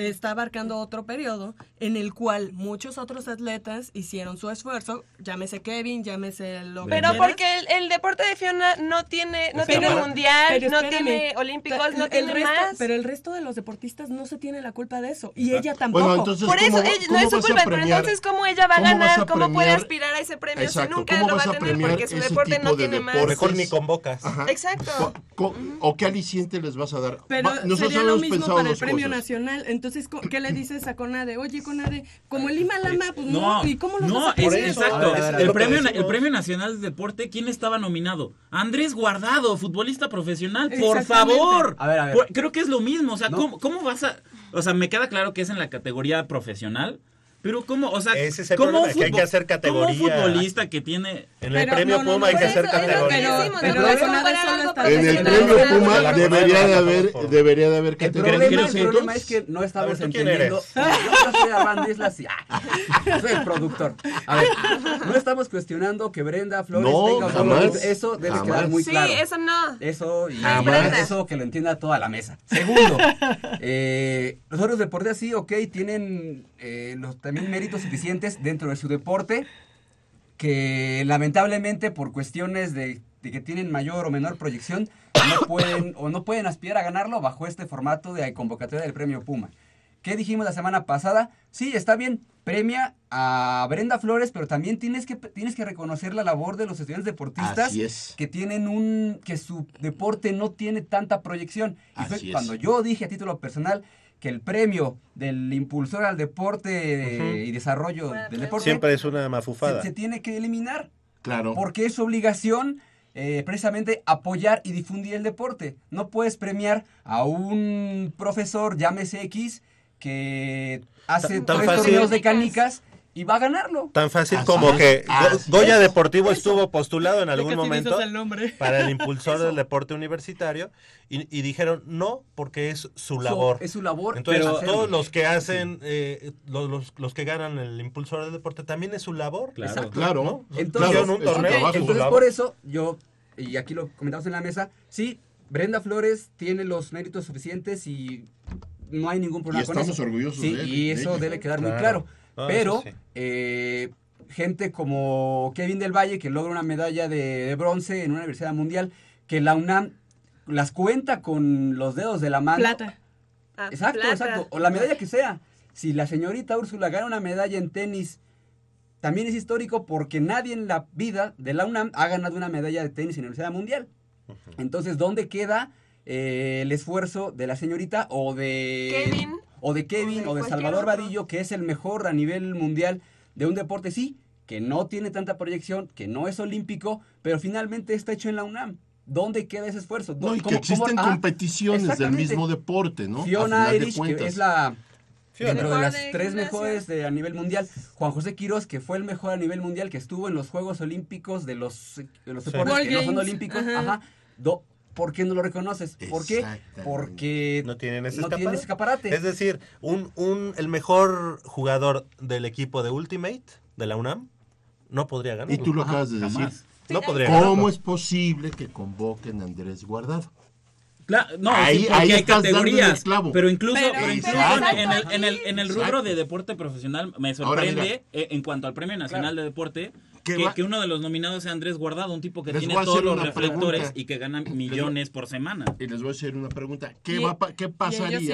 está abarcando otro periodo en el cual muchos otros atletas hicieron su esfuerzo, llámese Kevin, llámese lo que Pero porque el, el deporte de Fiona no tiene, no Pero- tiene mundial, pero no tiene olímpicos, no el tiene resto, más. Pero el resto de los deportistas no se tiene la culpa de eso. Y ella Bueno, tampoco. entonces, Por eso ¿cómo va- ella- no es su culpa, pero entonces cómo ella va a ganar, a cómo puede aspirar a ese premio Exacto, si nunca ¿cómo lo va a tener premiar porque su deporte no de tiene más. deportes? Mejor ni convocas. Ajá. Exacto. Co- ¿O qué aliciente les vas a dar? Pero Va- nosotros sería lo mismo para el premio nacional. Entonces, co- ¿qué le dices a Conade? Oye, Conade, como el Lima Lama, pues no. No, ¿Y cómo lo no, vas a es exacto. A ver, a ver, a ver, el, premio, el premio nacional de deporte, ¿quién estaba nominado? Andrés Guardado, futbolista profesional. Por favor. A ver, a ver. Por- Creo que es lo mismo. O sea, No. ¿cómo, cómo vas a.? O sea, me queda claro que es en la categoría profesional. Pero ¿cómo? O sea, Ese es el ¿cómo problema, que hay que hacer categoría. futbolista que tiene. En el Pero premio no, no, Puma no, hay que hacer eso categoría. Decimos, no En el premio Puma debería de haber, debería de haber El categoría. problema, ¿Creen el que problema sí? es que no estamos A ver, ¿tú quién entendiendo. eres? Yo soy Armando Islas ah, soy el productor. A ver, no estamos cuestionando que Brenda Flores No, tenga jamás. Eso debe Jamás. quedar muy Sí, claro. eso no. Eso y Jamás. Eso que lo entienda toda la mesa. Segundo, eh, los otros deportes sí, ok, tienen eh, los, también méritos suficientes dentro de su deporte que lamentablemente por cuestiones de, de que tienen mayor o menor proyección no pueden o no pueden aspirar a ganarlo bajo este formato de convocatoria del premio Puma. ¿Qué dijimos la semana pasada? Sí, está bien, premia a Brenda Flores, pero también tienes que, tienes que reconocer la labor de los estudiantes deportistas es. que tienen un que su deporte no tiene tanta proyección. Y fue Así es. cuando yo dije a título personal que el premio del impulsor al deporte y desarrollo del deporte Siempre es una se, mafufada. se tiene que eliminar Claro. porque es su obligación eh, precisamente apoyar y difundir el deporte. No puedes premiar a un profesor, llámese X, que hace tan tres fácil. torneos de canicas y va a ganarlo. Tan fácil Así como es, que Goya. Deportivo estuvo postulado en ¿De algún momento el nombre? para el impulsor del deporte universitario y, y dijeron no porque es su labor. es su labor. Entonces todos los que hacen, eh, los, los- los que ganan el impulsor del deporte también es su labor. Claro. Exacto. Claro. ¿no? Entonces, Hicieron un torneo, Entonces, labor. por eso, yo, y aquí lo comentamos en la mesa, sí, Brenda Flores tiene los méritos suficientes y no hay ningún problema Y con estamos eso. orgullosos Sí, de él, y eso debe quedar muy Claro. Ah, Pero, sí. eh, gente como Kevin del Valle, que logra una medalla de, de bronce en una universidad mundial, que la UNAM las cuenta con los dedos de la mano. Plata. Ah, Exacto, plata. exacto. O la medalla que sea. Si la señorita Úrsula gana una medalla en tenis, también es histórico porque nadie en la vida de la UNAM ha ganado una medalla de tenis en la Universidad Mundial. Entonces, ¿dónde queda eh, el esfuerzo de la señorita o de Kevin. o de Kevin O o de Salvador otro. Vadillo, que es el mejor a nivel mundial de un deporte, sí, que no tiene tanta proyección, que no es olímpico, pero finalmente está hecho en la UNAM. ¿Dónde queda ese esfuerzo? No, y que ¿Cómo- cómo- existen ah, competiciones del mismo deporte, ¿no? Fiona Erich, que es la Fiona. dentro de las tres mejores de, a nivel mundial. Juan José Quiroz, que fue el mejor a nivel mundial, que estuvo en los Juegos Olímpicos de los, de los deportes que no son olímpicos. ajá. Ajá. Do- ¿Por qué no lo reconoces? ¿Por qué? Porque No tienen ese no escaparate. Es decir, un, un, el mejor jugador del equipo de Ultimate de la UNAM no podría ganar. Y tú lo acabas de decir. jamás. no podría ganar. ¿Cómo es posible que convoquen a Andrés Guardado? Cla- no, Ahí- sí, porque ahí hay categorías. Pero incluso, Pero- pero incluso en, el, en, el, en el rubro Exacto. de deporte profesional me sorprende eh, en cuanto al Premio Nacional de Deporte ¿Qué que, va- que uno de los nominados sea Andrés Guardado, un tipo que Les tiene todos los reflectores pregunta. y que gana millones por semana. Y les voy a hacer una pregunta. ¿Qué, va, qué pasaría sí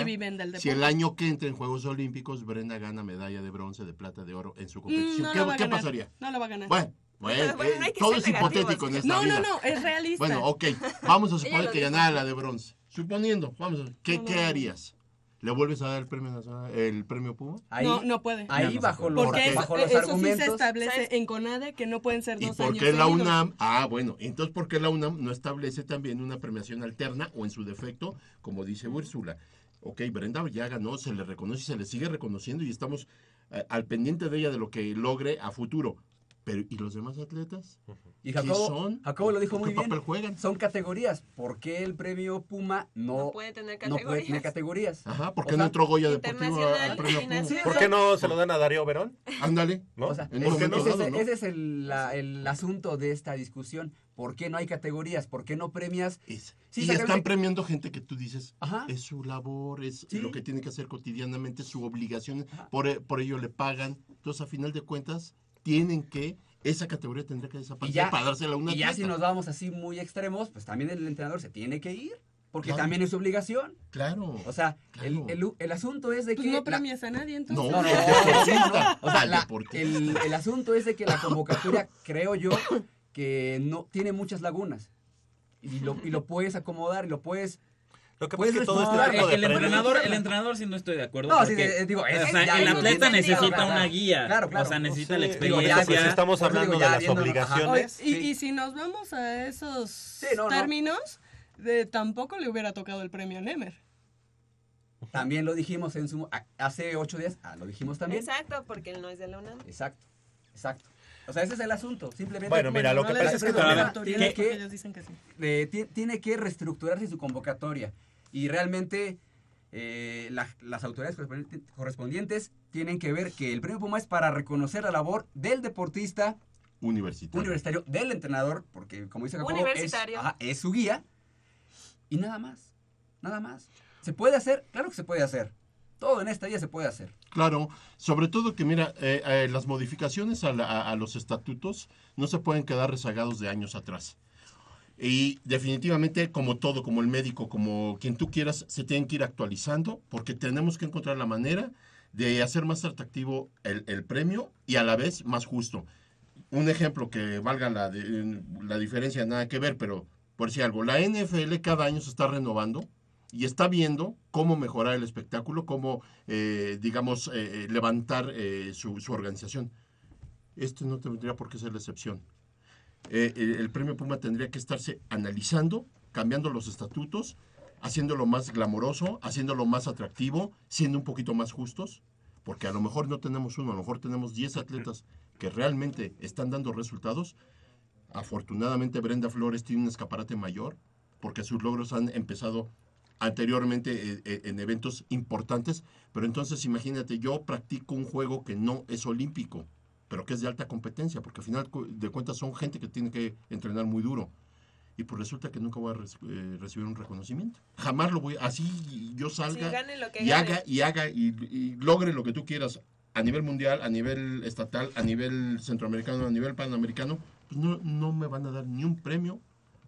si el año que entra en Juegos Olímpicos Brenda gana medalla de bronce, de plata, de oro en su Mm, competición? No ¿Qué, lo va a qué ganar. pasaría? No lo va a ganar. Bueno, Bueno, Bueno, eh, no todo es negativos. hipotético en esta No, vida. no, no, es realista. Bueno, ok, vamos a suponer que ganara la de bronce. Suponiendo, vamos a ver, ¿qué, No, qué no, harías? ¿Le vuelves a dar el premio nacional, el premio Puma? Ahí, no, no puede. ahí no se bajo puede. los, Porque eso, bajo los eso sí se establece ¿Sabes? en CONADE que no pueden ser ¿Y dos por años qué la seguidos. UNAM? Ah, bueno, entonces ¿por qué la UNAM no establece también una premiación alterna o en su defecto, como dice Úrsula? Ok, Brenda ya ganó, se le reconoce y se le sigue reconociendo y estamos eh, al pendiente de ella de lo que logre a futuro. Pero, ¿y los demás atletas? Y ¿Qué Jacobo, son? Jacobo lo dijo muy ¿Qué bien. papel juegan? Son categorías. ¿Por qué el premio Puma no, No puede tener no puede tener categorías. categorías? Ajá, ¿por O qué sea, no entró Goya Deportivo al premio Puma? ¿Por qué no se lo dan a Darío Verón? Ándale. ¿No? O sea, ese, es el, la- el asunto de esta discusión. ¿Por qué no hay categorías? ¿Por qué no premias? Es- Sí, y están premiando gente que tú dices, Ajá. es su labor, es Sí. lo que tiene que hacer cotidianamente, su obligación, por, por ello le pagan. Entonces, a final de cuentas, tienen que, esa categoría tendrá que desaparecer ya, para dársela a una y ya si nos vamos así muy extremos, pues también el entrenador se tiene que ir. Porque Claro. también es su obligación. Claro. O sea, el, Claro. el- el asunto es de Pues que... no la- premias a nadie, entonces. No, No, no. O sea, la- el, el asunto es de que la convocatoria, creo yo, que no tiene muchas lagunas. Y lo, y lo puedes acomodar y lo puedes... Lo que pasa Puedes es que todo este tipo de el entrenador, el entrenador sí no estoy de acuerdo. No, sí, eh, digo, es- o sea, ya, el atleta necesita claro, una claro. guía. Claro, claro. O sea, necesita Sí, la digo, experiencia. pues estamos hablando digo, de ya las obligaciones. Oye, y, Sí. y si nos vamos a esos Sí, no, no. términos, de, tampoco le hubiera tocado el premio Nemer. También lo dijimos en su... a- Hace ocho días, ah, lo dijimos también. Exacto, porque él no es de la UNAM. Exacto, exacto. O sea, ese es el asunto. Simplemente... Bueno, mira, lo que pasa es que tiene que- ellos dicen que sí. eh, ti- tiene que reestructurarse su convocatoria y realmente eh, la- las autoridades correspondientes- tienen que ver que el premio Puma es para reconocer la labor del deportista Universitario. universitario, del entrenador, porque como dice Jacobo, es, ajá, es su guía y nada más, nada más. ¿Se puede hacer? Claro que se puede hacer. Todo en esta vida se puede hacer. Claro, sobre todo que mira, eh, eh, las modificaciones a, los estatutos no se pueden quedar rezagados de años atrás. Y definitivamente, como todo, como el médico, como quien tú quieras, se tienen que ir actualizando porque tenemos que encontrar la manera de hacer más atractivo el, el premio y a la vez más justo. Un ejemplo que valga la, de- la diferencia, nada que ver, pero por si algo, la NFL cada año se está renovando y está viendo cómo mejorar el espectáculo, cómo, eh, digamos, eh, eh, levantar su, organización. Este no tendría por qué ser la excepción. El, el premio Puma tendría que estarse analizando, cambiando los estatutos, haciéndolo más glamoroso, haciéndolo más atractivo, siendo un poquito más justos, porque a lo mejor no tenemos uno, a lo mejor tenemos 10 atletas que realmente están dando resultados. Afortunadamente Brenda Flores tiene un escaparate mayor, porque sus logros han empezado anteriormente eh, eh, en eventos importantes, pero entonces imagínate, yo practico un juego que no es olímpico, pero que es de alta competencia, porque al final de cuentas son gente que tiene que entrenar muy duro. Y pues resulta que nunca voy a eh, recibir un reconocimiento. Jamás lo voy, así yo salga Sí, gane lo que y gane. haga y haga y, y logre lo que tú quieras a nivel mundial, a nivel estatal, a nivel centroamericano, a nivel panamericano, pues no, no me van a dar ni un premio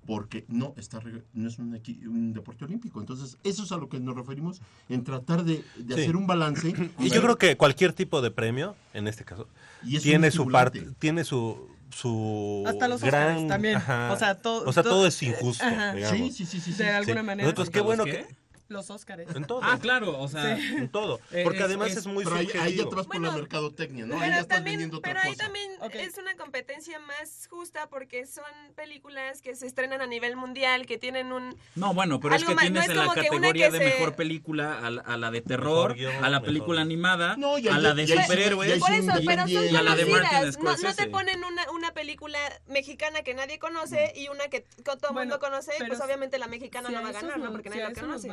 porque no está no es un, equi- un deporte olímpico. Entonces, eso es a lo que nos referimos en tratar de, de Sí. hacer un balance. Y yo creo que cualquier tipo de premio, en este caso, Y es tiene su parte, tiene su su Hasta los gran también. ajá. O sea, todo- o sea, todo- todo es injusto, Ajá. digamos. Sí, sí, sí, sí. sí. De alguna Sí. manera. Nosotros qué bueno ¿Los que? Los Óscares. en todo. Ah, claro, o sea. en todo, porque es- además es, es- muy Pero ahí, ahí ya subjetivo. te vas por Bueno, la mercadotecnia, ¿no? Ahí Pero ya estás también, vendiendo otra pero ahí cosa. también Ok. es una competencia más justa porque son películas que se estrenan a nivel mundial, que tienen un... No, bueno, pero es que más, no tienes es en la categoría de se- mejor película a la, a la de terror, Mejor guion, a la mejor- película animada, No, y a ahí- la de ahí sí- superhéroes. y ahí Por sí eso, bien, pero bien. son Y a la de. Martin No, no Scorsese. te ponen una, una película mexicana que nadie conoce y una que todo el mundo conoce, pues obviamente la mexicana no va a ganar, ¿no? Porque nadie a lo eso nos conoce.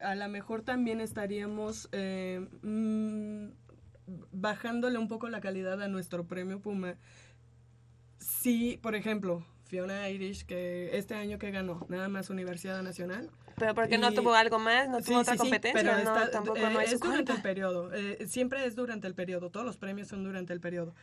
A lo mejor también estaríamos eh, mm, bajándole un poco la calidad a nuestro premio Puma. Si, por ejemplo, Fiona Irish, que este año que ganó, nada más Universidad Nacional. Pero porque no tuvo algo más, no Sí, tuvo otra sí, sí, competencia, pero no, está- tampoco eh, no es durante el periodo, eh, siempre es durante el periodo, todos los premios son durante el periodo.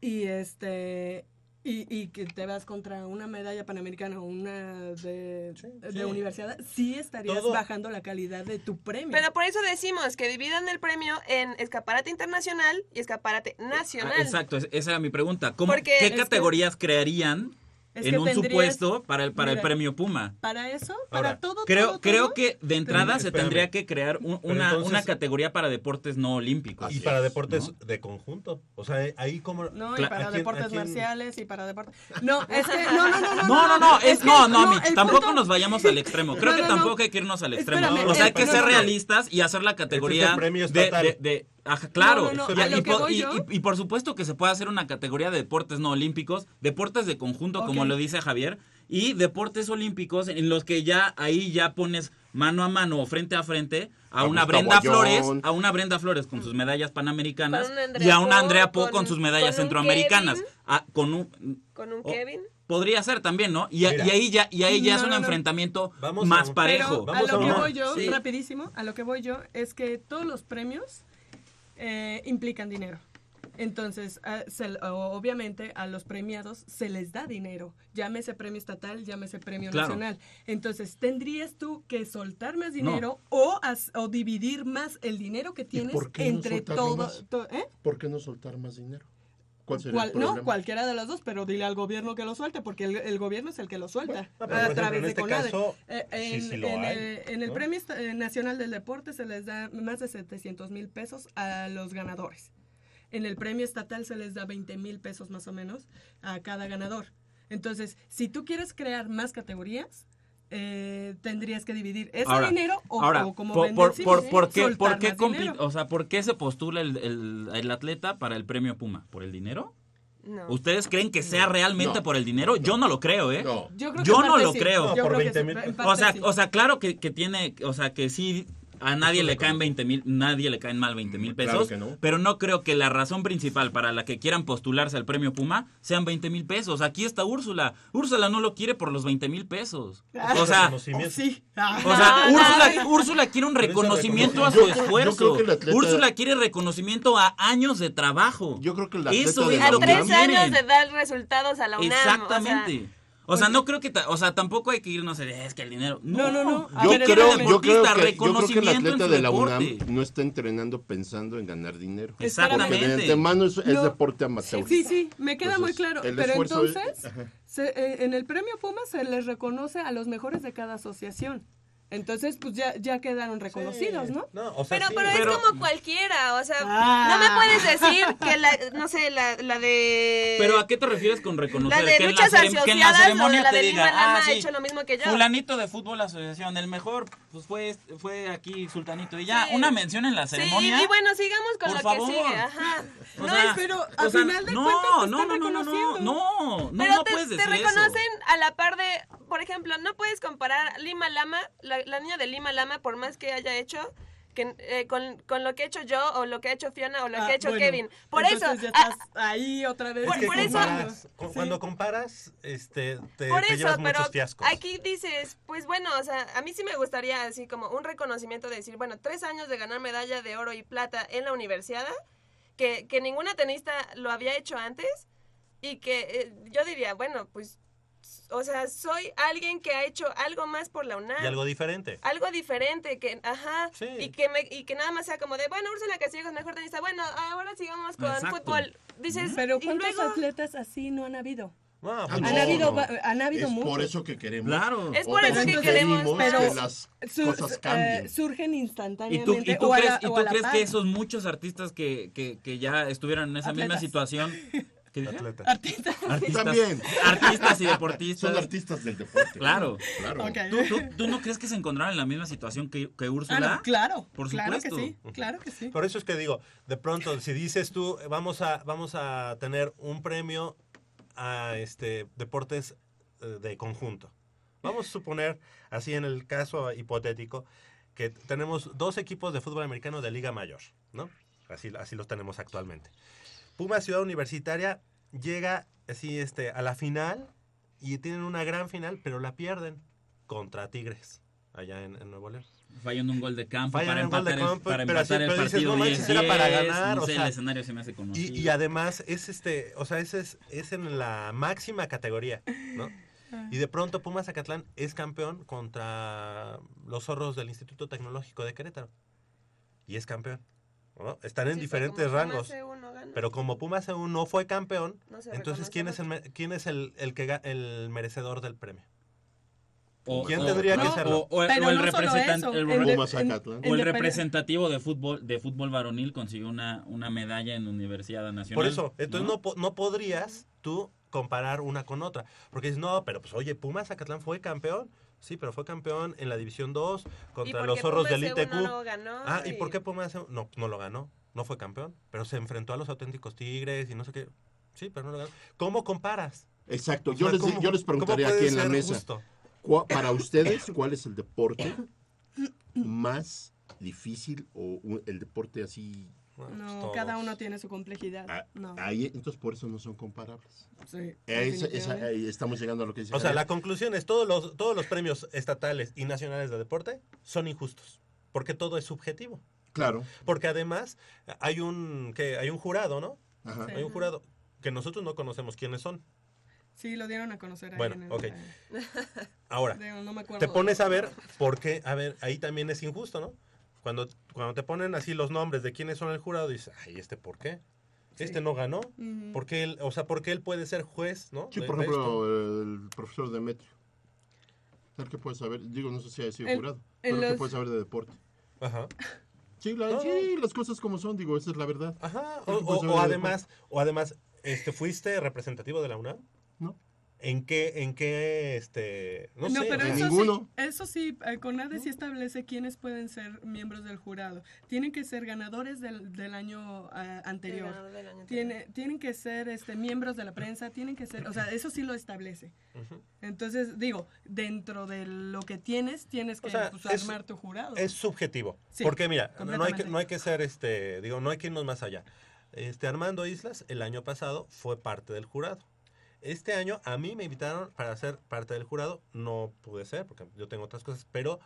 Y este y, y que te vas contra una medalla panamericana o una de, de universidad, sí estarías Todo- bajando la calidad de tu premio. Pero por eso decimos que dividan el premio en escaparate internacional y escaparate Ah, nacional. exacto, es- esa era mi pregunta. ¿Cómo, Porque- ¿Qué que- categorías crearían Es en un tendrías- supuesto para el, para el Mira, premio Puma? Para eso, para Ahora, todo, Creo, todo, creo todo, que de entrada se tendría que crear un- una, entonces- una categoría para deportes no olímpicos. Y para deportes de conjunto. O sea, ahí como... No, y para ¿a quién- deportes quién- marciales y para deportes... No, es que... No, no, no, no. No, no, no, es, que- no, no, Mitch, el tampoco punto- nos vayamos al extremo. Creo No, que no, no. tampoco hay que irnos al extremo. Espérame, o sea, hay el- que no, ser no, no. realistas y hacer la categoría Este premio de- de- ajá, claro. No, no, no, Y- a por- voy y- yo- y- y por supuesto que se puede hacer una categoría de deportes no olímpicos, deportes de conjunto, como lo dice Javier, y deportes olímpicos en los que ya ahí ya pones mano a mano o frente a frente a, A una Gustavo Brenda Ayón. Flores, a una Brenda Flores con sus medallas panamericanas y a una Andrea Po con- con, sus medallas con un centroamericanas. Kevin. Ah, con un Con un Oh, Kevin. Podría ser también, ¿no? Y, a- Mira. y ahí ya, y ahí ya es un no, no. enfrentamiento Vamos más a- parejo. Pero a lo a que voy yo, Sí. rapidísimo, a lo que voy yo es que todos los premios eh, implican dinero. Entonces, a- se- obviamente a los premiados se les da dinero, llámese premio estatal, llámese premio Claro. nacional. Entonces, tendrías tú que soltar más No. dinero o, as- o dividir más el dinero que tienes por qué no entre soltarlo todo. más? to- ¿eh? ¿Por qué no soltar más dinero? ¿Cuál sería Cual- el no, cualquiera de las dos, pero dile al gobierno que lo suelte, porque el, el gobierno es el que lo suelta. A través en de este CONADE. Eh, en, el. Premio eh, Nacional del Deporte se les da más de 700 mil pesos a los ganadores. En el premio estatal se les da 20 mil pesos más o menos a cada ganador. Entonces, si tú quieres crear más categorías, eh, tendrías que dividir ese Ahora, dinero o, ahora, o como por, por, por- por qué, soltar por qué más compi- dinero. o sea, ¿por qué se postula el, el- el atleta para el premio Puma? ¿Por el dinero? No. ¿Ustedes creen que sea realmente No. por el dinero? Yo no lo creo, ¿eh? No. Yo, creo que yo en no lo sí. creo. Yo por creo que 20 sí, mil O sea, o sea, claro que, que tiene, o sea, que sí, a nadie le caen 20 mil, nadie le caen mal 20 mil Claro pesos, que no. pero no creo que la razón principal para la que quieran postularse al premio Puma sean 20 mil pesos. Aquí está Úrsula. Úrsula no lo quiere por los 20 mil pesos. O sea. Sí. o sea, Úrsula. Úrsula quiere un reconocimiento a su reconocimiento- yo- yo esfuerzo. atleta- Úrsula quiere reconocimiento a años de trabajo. Yo creo que el atleta Eso de es la A lo que tres años de dar resultados a la UNAM. Exactamente. O sea, no creo que, o sea, tampoco hay que irnos a, es que el dinero. No, No, no, no. Yo ver, creo, yo, creo deportista, que, yo creo que el atleta de la UNAM no está entrenando pensando en ganar dinero. Exactamente. Porque de antemano es, es No. deporte amateur. Sí, sí, me queda muy claro. el Pero es- entonces, se- eh, en el premio Puma se les reconoce a los mejores de cada asociación. Entonces, pues ya, ya quedaron reconocidos, ¿no? No, o sea, Pero, sí. pero, pero- es como cualquiera, o sea, Ah. no me puedes decir que la, no sé, la, la de... Pero ¿a qué te refieres con reconocer? La de que, en la luchas que en la o ceremonia de la te de diga, Lima Lama ah, ha sí, hecho lo mismo que yo. fulanito de fútbol asociación, el mejor pues fue fue aquí sultanito y ya Sí. una mención en la Sí, ceremonia. y bueno, sigamos con Por lo favor. que sigue, ajá. O no sea, pero o al sea, final de no, cuentas te no, no, no, no, no, no, no, pero no te, puedes te decir reconocen eso. a la par de, por ejemplo, no puedes comparar Lima Lama, la, la niña de Lima Lama, por más que haya hecho, que, eh, con, con lo que he hecho yo, o lo que ha hecho Fiona, o lo Ah, que ha hecho bueno, Kevin. Por eso, ya ah, ahí otra vez. por- Es que por eso- comparas, cu- Sí. Cuando comparas, este, te, Por te eso, llevas pero muchos fiascos. aquí dices, pues bueno, o sea, a mí sí me gustaría así como un reconocimiento de decir, bueno, tres años de ganar medalla de oro y plata en la universidad, que, que ninguna tenista lo había hecho antes y que eh, yo diría, bueno, pues, o sea, soy alguien que ha hecho algo más por la UNAM. Y algo diferente. Algo diferente, que, ajá, Sí. y, que me, y que nada más sea como de, bueno, Úrsula Castillo es mejor tenista, bueno, ahora sigamos con Exacto. fútbol. Dices, Pero y ¿cuántos luego- atletas así no han habido? Ah, pues han no. habido, no. han habido Es muchos. por eso que queremos. Claro. Es por eso que queremos, que pero las Sur- cosas eh, cambien. surgen ¿Y instantáneamente. tú, y tú o a crees, la- y tú crees que esos muchos artistas que, que, que ya estuvieron en esa misma Atletas. situación, ¿qué dije? Atleta. Artistas. Artistas, También. artistas y deportistas. Son artistas del deporte. Claro. Claro. ¿Tú, tú, tú no crees que se encontraron en la misma situación que, que Ah, Úrsula? no, claro. Por Claro que supuesto. sí. Claro que sí. Por eso es que digo, de pronto, si dices tú, vamos a, vamos a tener un premio a este deportes eh, de conjunto. Vamos a suponer, así en el caso hipotético, que tenemos dos equipos de fútbol americano de Liga Mayor, ¿no? Así, así los tenemos actualmente. Puma Ciudad Universitaria llega así este, a la final y tienen una gran final, pero la pierden contra Tigres, allá en, en Nuevo León. Fallando un gol de campo Fallan para de empatar, el, para pero empatar así- el pero dices, partido no manches, 10 era para ganar, no o sé, sea, el escenario se me hace conocido. Y, y además es este, o sea, ese es, es en la máxima categoría, ¿no? Y de pronto Pumas Zacatlán es campeón contra los zorros del Instituto Tecnológico de Querétaro. Y es campeón. ¿no? Están en Sí, diferentes rangos. C1 gana. Pero como Pumas C1 no fue campeón, No entonces ¿quién es el quién es el, el que el merecedor del premio? O- ¿Quién o- tendría que serlo? O, o- el, no solo representan- eso, el, o el en- representativo de fútbol de fútbol varonil consiguió una, una medalla en Universidad Nacional. Por eso, entonces no, no podrías tú comparar una con otra. Porque dices, no, pero pues oye, Pumas Zacatlán fue campeón. Sí, pero fue campeón en la División 2 contra los zorros del C1 ITQ. no ganó? ah, ¿y Y- por qué Pumas C1? No, no lo ganó. No fue campeón. Pero se enfrentó a los auténticos Tigres y no sé qué. Sí, pero no lo ganó. ¿Cómo comparas? Exacto. O Yo sea, les, ¿cómo- yo les puede aquí en la mesa. Para ustedes, ¿cuál es el deporte más difícil o el deporte así? Pues No, todos. cada uno tiene su complejidad. ah, No. Ahí, entonces por eso no son comparables. Sí, esa- definitivamente. ahí estamos llegando a lo que dice. O sea, la conclusión es todos los, todos los premios estatales y nacionales de deporte son injustos. Porque todo es subjetivo. Claro. Porque además hay un, que hay un jurado, ¿no? Ajá. Sí. Hay un jurado que nosotros no conocemos quiénes son. Sí, lo dieron a conocer ahí Bueno, en el- ok. Ahora, Digo, no me acuerdo te pones a ver por qué, a ver, ahí también es injusto, ¿no? Cuando, cuando te ponen así los nombres de quiénes son el jurado, dices, ay, ¿este por qué? Este no ganó. Ujú. ¿Por qué él, o sea, porque él puede ser juez, ¿no? Sí, de- por ejemplo, el profesor Demetrio. ¿El que puede saber? Digo, no sé si ha sido jurado. Pero ¿qué los- puede saber de deporte? Ajá. Sí, la- No, sí, las cosas como son, digo, esa es la verdad. Ajá. O, ¿Qué o- además, o además, este, ¿fuiste representativo de la UNAM? ¿En qué, en qué, este, no, No, sé? pero eso ninguno. sí, eso sí, eh, CONADE sí establece quiénes pueden ser miembros del jurado. Tienen que ser ganadores del, del año El anterior. del año anterior. Tiene, tienen que ser este, miembros de la prensa, tienen que ser, o sea, eso sí lo establece. Entonces, digo, dentro de lo que tienes, tienes que O sea, pues, es- armar tu jurado. Es subjetivo. Sí, porque mira, no hay, que, no hay que ser, este, digo, no hay que irnos más allá. Este Armando Islas, el año pasado, fue parte del jurado. Este año a mí me invitaron para ser parte del jurado. No pude ser porque yo tengo otras cosas, pero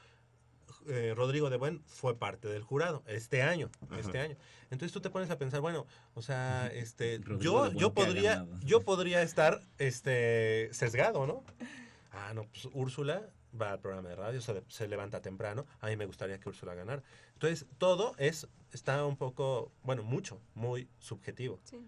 eh, Rodrigo de Buen fue parte del jurado este año, este año. Entonces tú te pones a pensar, bueno, o sea, este, Rodrigo yo, yo podría, yo podría estar, este, sesgado, ¿no? Ah, no, pues Úrsula va al programa de radio, se, se levanta temprano. A mí me gustaría que Úrsula ganara. Entonces, todo es, está un poco, bueno, mucho, muy subjetivo. Sí.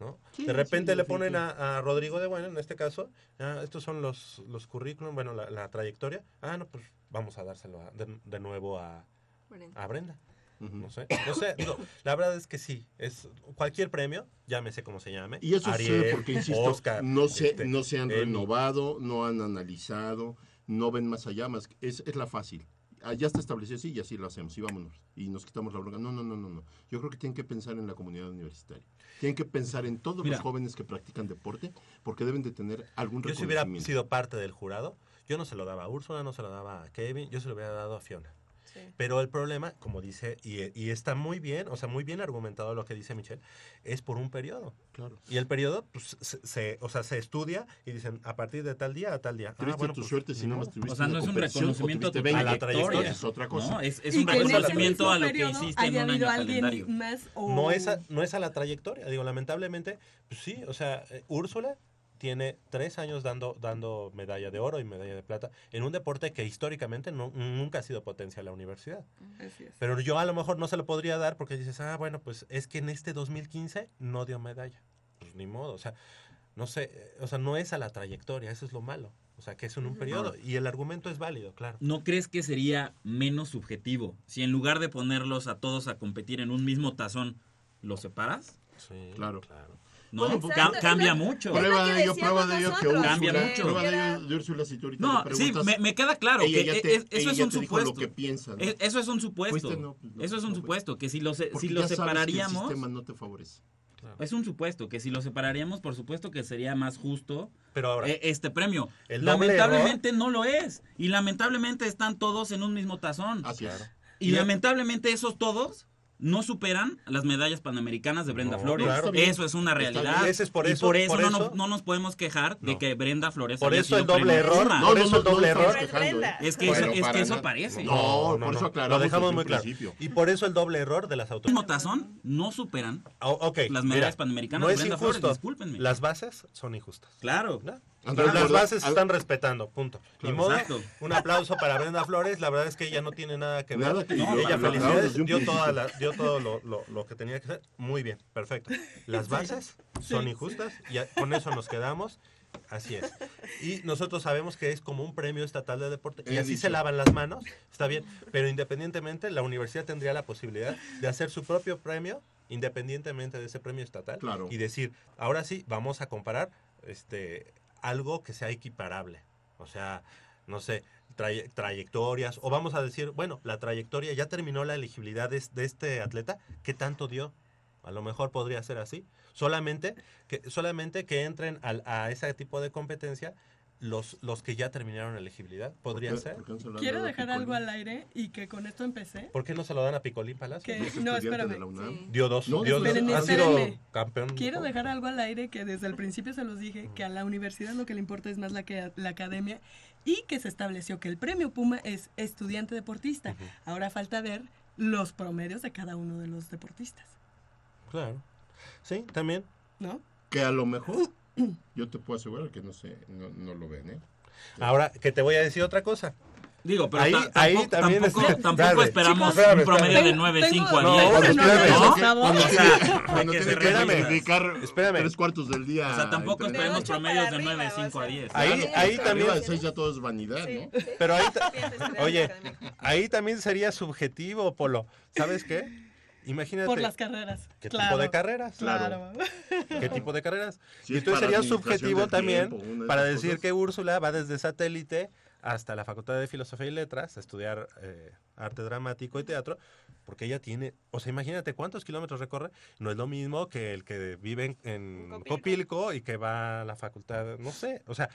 ¿No? Sí, de repente sí, le ponen a, a Rodrigo de Bueno, en este caso, ah, estos son los, los currículum, bueno, la, la trayectoria. Ah, no, pues vamos a dárselo a- de, de nuevo a, Brenda. a Brenda. No sé, no sé, digo, la verdad es que sí, es cualquier premio, llámese como se llame. Y eso Ariel, sucede porque, insisto, Oscar, no, se, este, no se han Emmy. renovado, no han analizado, no ven más allá, más es, es la fácil. Ah, ya está establecido así y así lo hacemos y vámonos. Y nos quitamos la bronca. No, no, no, no, no. Yo creo que tienen que pensar en la comunidad universitaria. Tienen que pensar en todos Mira. los jóvenes que practican deporte porque deben de tener algún Yo si hubiera reconocimiento. sido parte del jurado, yo no se lo daba a Úrsula, no se lo daba a Kevin, yo se lo hubiera dado a Fiona. Sí. Pero el problema, como dice, y, y está muy bien, o sea, muy bien argumentado lo que dice Michelle, es por un periodo. Claro. Y el periodo, pues, se, se- o sea, se estudia y dicen, a partir de tal día a tal día. Ah, Tuviste bueno, tu pues, suerte si ni no modo. más tuviste O sea, no es un reconocimiento a 20. trayectoria. Es otra cosa. ¿no? Es, un reconocimiento a lo que hiciste en un año alguien calendario. más o... No es, a, no es a la trayectoria. Digo, lamentablemente, pues sí, o sea, eh, Úrsula tiene tres años dando, dando medalla de oro y medalla de plata en un deporte que históricamente no- nunca ha sido potencia en la universidad. Así es. Pero yo a lo mejor no se lo podría dar porque dices, ah, bueno, pues es que en este 2015 no dio medalla. Pues ni modo, o sea, no sé, eh, o sea, no es a la trayectoria, eso es lo malo. O sea, que es en un periodo. Y el argumento es válido, claro. ¿No crees que sería menos subjetivo si en lugar de ponerlos a todos a competir en un mismo tazón, los separas? Sí, Claro. No, Cam- Exacto, cambia mucho. Prueba de ello, prueba de ello que Úrsula, Cambia mucho. prueba de ello de Úrsula, si tú ahorita No, le sí, me, me queda claro ella que e- te- es- eso ella es un te dijo lo supuesto. que piensa, ¿no? Es- Eso es un supuesto. No, pues no, eso es un no, supuesto. Que si lo, si lo sabes que el separaríamos, sistema no te favorece. es un supuesto. Que si lo separaríamos, por supuesto que sería más justo Pero ahora, eh, este premio. El lamentablemente no lo es. Y lamentablemente están todos en un mismo tazón. Así es. Y Y- lamentablemente esos todos no superan las medallas panamericanas de Brenda No, Flores. claro. Eso es una realidad. Ese es por y eso- por eso, por no, eso- nos- no nos podemos quejar de que Brenda Flores Por eso el doble error, Puma. por eso el doble error. Es que, Bueno, eso, es que eso nada. parece. No, por eso Lo aclaramos dejamos desde muy claro. principio. Y por eso el doble error de las autoridades. tazón no superan ok, las mira, medallas panamericanas no de Brenda injusto. Flores, discúlpenme. Las bases son injustas. Claro. Pero las bases se están respetando, punto. Ni Claro. modo, Exacto. un aplauso para Brenda Flores. La verdad es que ella no tiene nada que ver. Nada que- Y no, ella, felicidades, dio, principio. toda la- dio todo lo, lo- lo que tenía que hacer. Muy bien, perfecto. Las bases son injustas y a- con eso nos quedamos. Así es. Y nosotros sabemos que es como un premio estatal de deporte y así se lavan las manos, está bien, pero independientemente la universidad tendría la posibilidad de hacer su propio premio independientemente de ese premio estatal Claro. y decir, ahora sí, vamos a comparar este algo que sea equiparable. O sea, no sé, traye- trayectorias o vamos a decir, bueno, la trayectoria ya terminó la elegibilidad de, este atleta, ¿qué tanto dio? A lo mejor podría ser así. Solamente que, solamente que entren a ese tipo de competencia los, los que ya terminaron elegibilidad. ¿Podría ¿Por qué- ser? por qué Quiero dejar Picolín? algo al aire y que con esto empecé. ¿Por qué no se lo dan a Picolín Palacio? No, espérame. de la UNAM. Dio dos. No, dio dos. espérenme, Ha sido campeón. Quiero dejar algo al aire que desde el principio se los dije, que a la universidad lo que le importa es más la, que, la academia y que se estableció que el premio Puma es estudiante deportista. Ahora falta ver los promedios de cada uno de los deportistas, Claro. Sí, también. ¿no? Que a lo mejor, yo te puedo asegurar que no sé, no, no lo ven, ¿eh? Ahora, que te voy a decir otra cosa. Digo, pero Ahí- ta- ahí tampoco, también tampoco, está- tampoco Dale. esperamos Chicos, un promedio espérame, de 9, tengo- 5 a No, 10. pero espérame, ¿no? es que Cuando tiene, sea, cuando que dedicar Espérame. tres cuartos del día. O sea, tampoco esperemos promedios de 9, arriba, 5 a va a 10. Ahí, Claro. ahí Arriba también. de seis ya todo es vanidad, ¿no? Pero ahí, oye, ahí también sería subjetivo, Polo. ¿Sabes qué? Imagínate. Por las carreras. ¿Qué claro. tipo de carreras? Claro. ¿Qué tipo de carreras? Y es entonces sería subjetivo también tiempo, para decir cosas. que Úrsula va desde satélite hasta la Facultad de Filosofía y Letras a estudiar eh, arte dramático y teatro, porque ella tiene, o sea, imagínate cuántos kilómetros recorre, no es lo mismo que el que vive en, en Copilco. Copilco y que va a la facultad, no sé, o sea,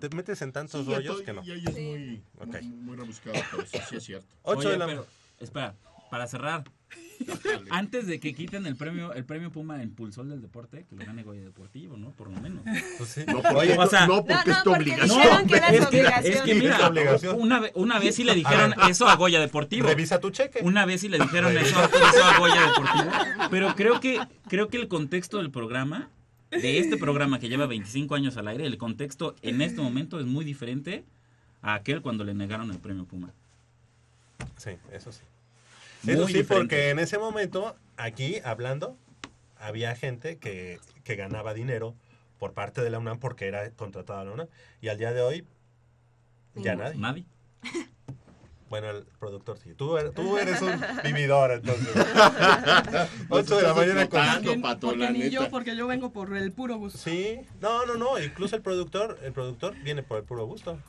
te metes en tantos Sí, rollos to- que no. ya- ya es muy, muy, muy rebuscado, pero sí, sí es cierto. 8 Oye, de la pero, espera, para cerrar. Antes de que quiten el premio el premio Puma Impulsor del Deporte, que lo gane Goya Deportivo, ¿no? Por lo menos. Pues sí. No, porque, Oye, o sea- no, porque No, es no, tu obligación. dijeron que es que, es mira, una, una vez sí le dijeron eso a Goya Deportivo. revisa tu cheque. Una vez sí le dijeron eso, eso a Goya Deportivo. Pero creo que, creo que el contexto del programa, de este programa que lleva 25 años al aire, el contexto en este momento es muy diferente a aquel cuando le negaron el premio Puma. Sí, eso sí. Muy Eso sí, diferente. porque en ese momento, aquí hablando, había gente que, que ganaba dinero por parte de la UNAM porque era contratada a la UNAM. Y al día de hoy, ya nadie. Nadie. Bueno, el productor sí. Tú, eres- tú eres un vividor, entonces. 8 de la mañana con... Porque, Pato, porque la ni yo, porque yo vengo por el puro gusto. Sí, no, no, no. Incluso el productor, el productor viene por el puro gusto.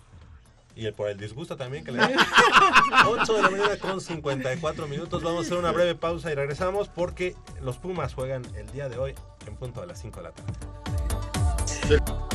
Y el, por el disgusto también que le 8 de la mañana con 54 minutos. Vamos a hacer una breve pausa y regresamos porque los Pumas juegan el día de hoy en punto a las 5 de la tarde. Mmm,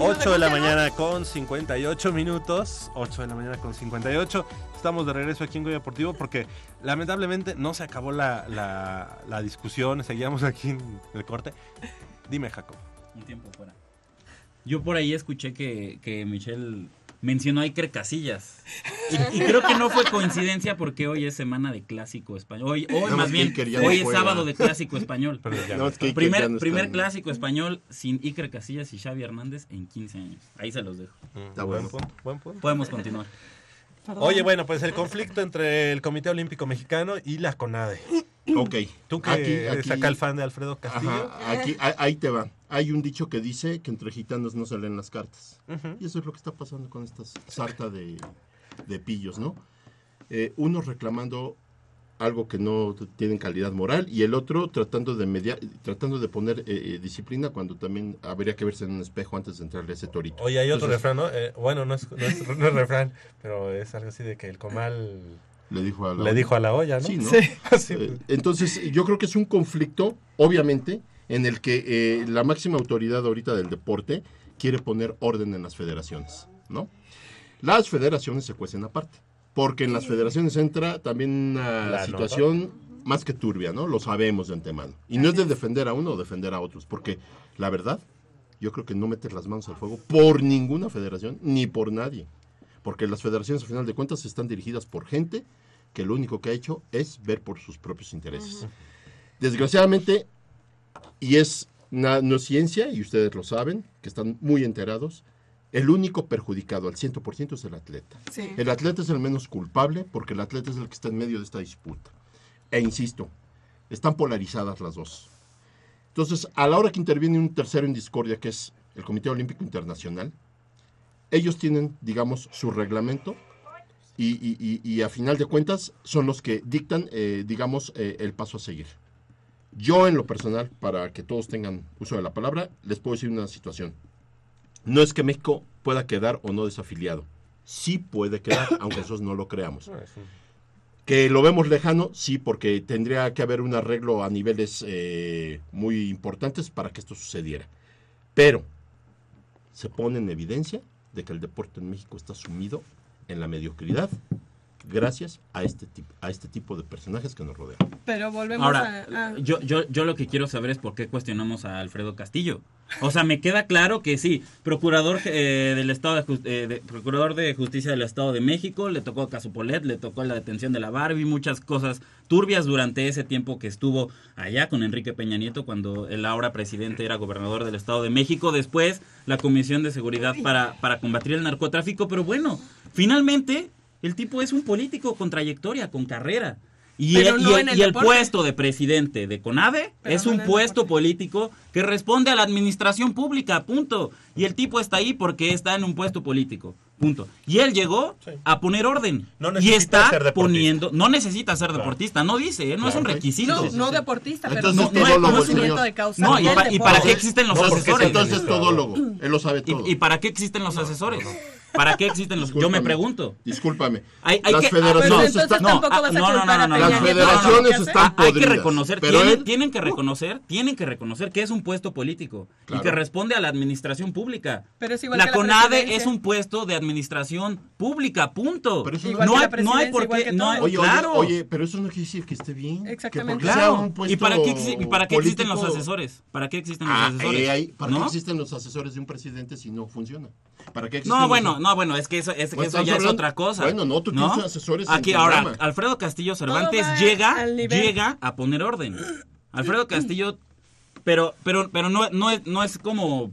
8 de la mañana con 58 minutos. 8 de la mañana con 58. Estamos de regreso aquí en Goya Deportivo porque lamentablemente no se acabó la, la- la discusión. Seguíamos aquí en el corte. Dime, Jacob. Un tiempo fuera. Yo por ahí escuché que, que Michelle mencionó a Iker Casillas. Y, y creo que no fue coincidencia porque hoy es semana de clásico español. Hoy, hoy más bien, hoy es juega. sábado de clásico español. No, es que primer no está primer en- clásico español sin Iker Casillas y Xavi Hernández en 15 años. Ahí se los dejo. Está buen bueno. punto, buen punto. Podemos continuar. Oye, bueno, pues el conflicto entre el Comité Olímpico Mexicano y la CONADE. Ok. Tú que Aquí- eres aquí- acá el fan de Alfredo Castillo. Ajá, aquí, ahí te va. Hay un dicho que dice que entre gitanos no se leen las cartas. Y eso es lo que está pasando con esta sarta de, de pillos, ¿no? Eh, uno reclamando algo que no tienen calidad moral y el otro tratando de media, tratando de poner eh, eh, disciplina cuando también habría que verse en un espejo antes de entrarle a ese torito. Oye, hay otro Entonces, refrán, ¿no? Eh, bueno, no es, no, es, no es refrán, pero es algo así de que el comal Le dijo a la le olla. dijo a la olla, ¿no? Sí, ¿no? Sí. Eh, entonces, yo creo que es un conflicto, obviamente, en el que eh, la máxima autoridad ahorita del deporte quiere poner orden en las federaciones, ¿no? Las federaciones se cuecen aparte, porque en las federaciones entra también una La situación más que turbia, ¿no? Lo sabemos de antemano. Y no es de defender a uno o defender a otros, porque la verdad, yo creo que no metes las manos al fuego por ninguna federación, ni por nadie. Porque las federaciones, al final de cuentas, están dirigidas por gente que lo único que ha hecho es ver por sus propios intereses. Desgraciadamente, y es na- no es ciencia, y ustedes lo saben, que están muy enterados, el único perjudicado al 100% es el atleta. Sí. El atleta es el menos culpable porque el atleta es el que está en medio de esta disputa. E insisto, están polarizadas las dos. Entonces, a la hora que interviene un tercero en discordia, que es el Comité Olímpico Internacional, ellos tienen, digamos, su reglamento y, y- y- y a final de cuentas son los que dictan, eh, digamos, eh, el paso a seguir. Yo en lo personal, para que todos tengan uso de la palabra, les puedo decir una situación. No es que México pueda quedar o no desafiliado. Sí puede quedar, aunque nosotros no lo creamos. Que lo vemos lejano, sí, porque tendría que haber un arreglo a niveles eh, muy importantes para que esto sucediera. Pero se pone en evidencia de que el deporte en México está sumido en la mediocridad gracias a este tipo, a este tipo de personajes que nos rodean. Pero volvemos Ahora, a... a- yo, yo, yo lo que quiero saber es por qué cuestionamos a Alfredo Castillo. O sea, me queda claro que sí, procurador eh, del estado de, eh, de- procurador de justicia del Estado de México, le tocó caso Polet, le tocó la detención de la Barbie, muchas cosas turbias durante ese tiempo que estuvo allá con Enrique Peña Nieto cuando el ahora presidente era gobernador del Estado de México, después la Comisión de Seguridad para, para combatir el narcotráfico, pero bueno, finalmente el tipo es un político con trayectoria, con carrera. Y, el, no y el- en el y el deporte. puesto de presidente de CONAVE Pero es no un puesto político que responde a la administración pública, punto. Y el tipo está ahí porque está en un puesto político, punto. Y él llegó a poner orden. No y está ser poniendo, no necesita ser deportista, no dice, ¿eh? no es un requisito. No, no deportista, pero Entonces, sí tiene todólogo, conocimiento de causa. No, y, pa- y para qué existen los No, asesores? entonces es todólogo. Él lo sabe todo. ¿Y, y para qué existen los asesores? ¿Para qué existen los? Yo me pregunto. Discúlpame. Hay, hay Las que, federaciones no, están- no, ah, a no, no, no, no, no, Las no, federaciones están Ah, hay que reconocer, Pero tienen, él- tienen que reconocer, tienen que reconocer que es un puesto político Claro. y que responde a la administración pública. Pero es igual la que la CONADE es un puesto de administración pública, punto. Pero eso no, hay, no hay por qué, no hay- Oye, claro. oye, oye, pero eso no quiere decir que esté bien. Exactamente. Que Claro. un puesto ¿Y para qué, y para qué existen los asesores? ¿Para qué existen los Ah, asesores? eh, ahí- ¿Para qué ¿No? existen los asesores de un presidente si no funciona? ¿Para qué existen No, los- bueno, no, bueno, es que eso, es, que Pues eso ya es hablando- otra cosa. Bueno, no, tú tienes asesores en Aquí tu ahora, programa. Alfredo Castillo Cervantes va llega, llega a poner orden. Alfredo Castillo, pero, pero, pero no, no es, no es como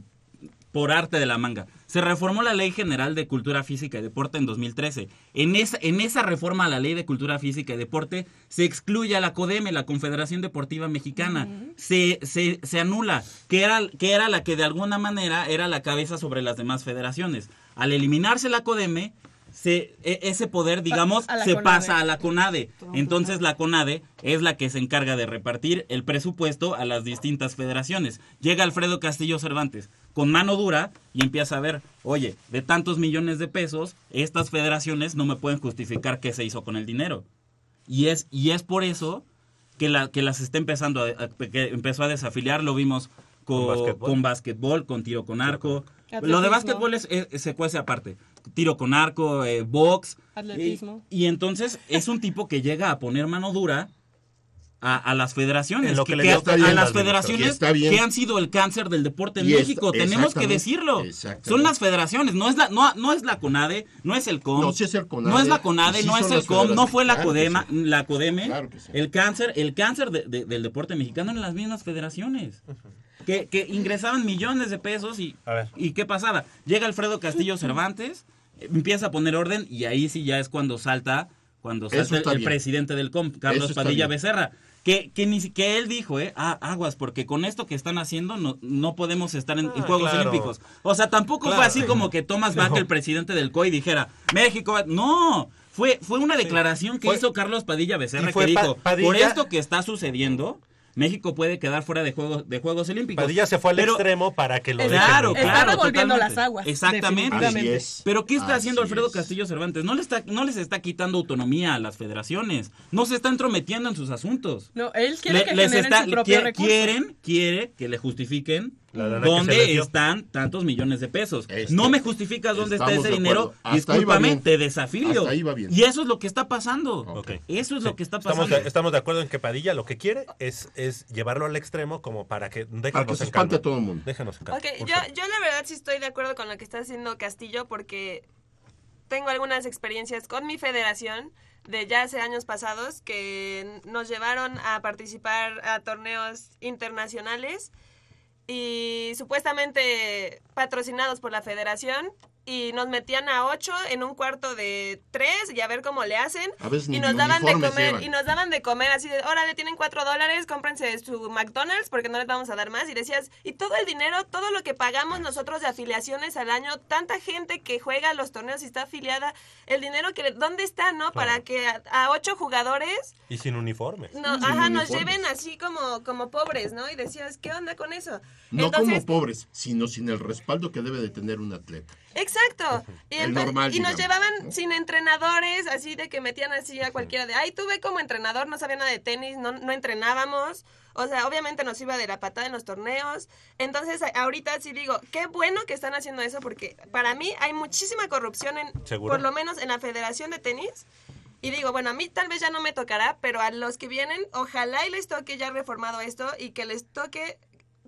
por arte de la manga. Se reformó la Ley General de Cultura Física y Deporte en 2013. En esa, en esa reforma a la Ley de Cultura Física y Deporte se excluye a la CODEME, la Confederación Deportiva Mexicana. se, se, se anula, que era, que era la que de alguna manera era la cabeza sobre las demás federaciones. Al eliminarse la CODEME, se, e- ese poder, digamos, se CONADE. pasa a la CONADE. Entonces la CONADE es la que se encarga de repartir el presupuesto a las distintas federaciones. Llega Alfredo Castillo Cervantes con mano dura y empieza a ver, oye, de tantos millones de pesos, estas federaciones no me pueden justificar qué se hizo con el dinero. Y es, y es por eso que, la, que las está empezando a, a- que empezó a desafiliar, lo vimos Con con, básquetbol. con básquetbol, con tiro con arco. Atletismo. Lo de básquetbol es, es- se cuece aparte. Tiro con arco, eh, box. Atletismo. Y, y entonces es un tipo que llega a poner mano dura a, a las federaciones. En lo que le que- dio a las las federaciones que han sido el cáncer del deporte en Y México. Tenemos que decirlo. Son las federaciones, no es la, no, no es la CONADE, no es el COM. No, sí es el CONADE, No es la CONADE, sí no es el COM, no fue la claro que CODEMA, sí. la CODEME. Claro que sí. El cáncer, el cáncer de- de- del deporte mexicano en las mismas federaciones. Que, que ingresaban millones de pesos y, A ver. ¿y qué pasaba? Llega Alfredo Castillo Cervantes, empieza a poner orden y ahí sí ya es cuando salta, cuando salta el, presidente del COM, Carlos Padilla bien. Becerra. Que, que ni si- que él dijo, eh, ah, aguas, porque con esto que están haciendo no, no podemos estar en, en Ah, Juegos claro. Olímpicos. O sea, tampoco Claro, fue así sí. como que Thomas Bach, el presidente del COI, dijera, México, va-". no, fue, fue una declaración que Fue- hizo Carlos Padilla Becerra que Pa- dijo, Padilla- por esto que está sucediendo, México puede quedar fuera de Juegos, de juegos Olímpicos. Padilla se fue al Pero- extremo para que lo dejen Claro, en paz. claro. Está revolviendo totalmente. las aguas, Exactamente. Así es. Pero ¿qué está Así haciendo Alfredo es. Castillo Cervantes? No, le está, no les está quitando autonomía a las federaciones. No se está entrometiendo en sus asuntos. No, él quiere Le- que les generen está- su propio recurso. quieren, quiere que le justifiquen Dio. están tantos millones de pesos. Este, no me justificas dónde está ese dinero. Discúlpame, te desafío. Hasta ahí va bien. Y eso es lo que está pasando. Eso es lo que está Estamos pasando. de, estamos de acuerdo en que Padilla lo que quiere es, es llevarlo al extremo como para que déjanos Para que se en calma. a todo el mundo. Déjanos en calma. Ok, por yo, yo la verdad sí estoy de acuerdo con lo que está haciendo Castillo porque tengo algunas experiencias con mi federación de ya hace años pasados que nos llevaron a participar a torneos internacionales y supuestamente patrocinados por la federación y nos metían a ocho en un cuarto de tres y a ver cómo le hacen A veces ni y nos daban de uniformes comer llevan. y nos daban de comer así de órale tienen cuatro dólares cómprense su McDonald's porque no les vamos a dar más y decías y todo el dinero todo lo que pagamos nosotros de afiliaciones al año tanta gente que juega los torneos y está afiliada el dinero que dónde está no para que a, a ocho jugadores Y sin uniforme. no, Sin ajá, nos uniformes. lleven así como, como pobres, ¿no? Y decías, ¿qué onda con eso? No Entonces, como pobres, sino sin el respaldo que debe de tener un atleta. Exacto. Y, El empe- normal, y nos llevaban sin entrenadores, así de que metían así a cualquiera de, ay, tuve como entrenador, no sabía nada de tenis, no, no entrenábamos. O sea, obviamente nos iba de la patada en los torneos. Entonces, ahorita sí digo, qué bueno que están haciendo eso porque para mí hay muchísima corrupción en, Seguro. por lo menos en la Federación de Tenis. Y digo, bueno, a mí tal vez ya no me tocará, pero a los que vienen, ojalá y les toque ya reformado esto y que les toque,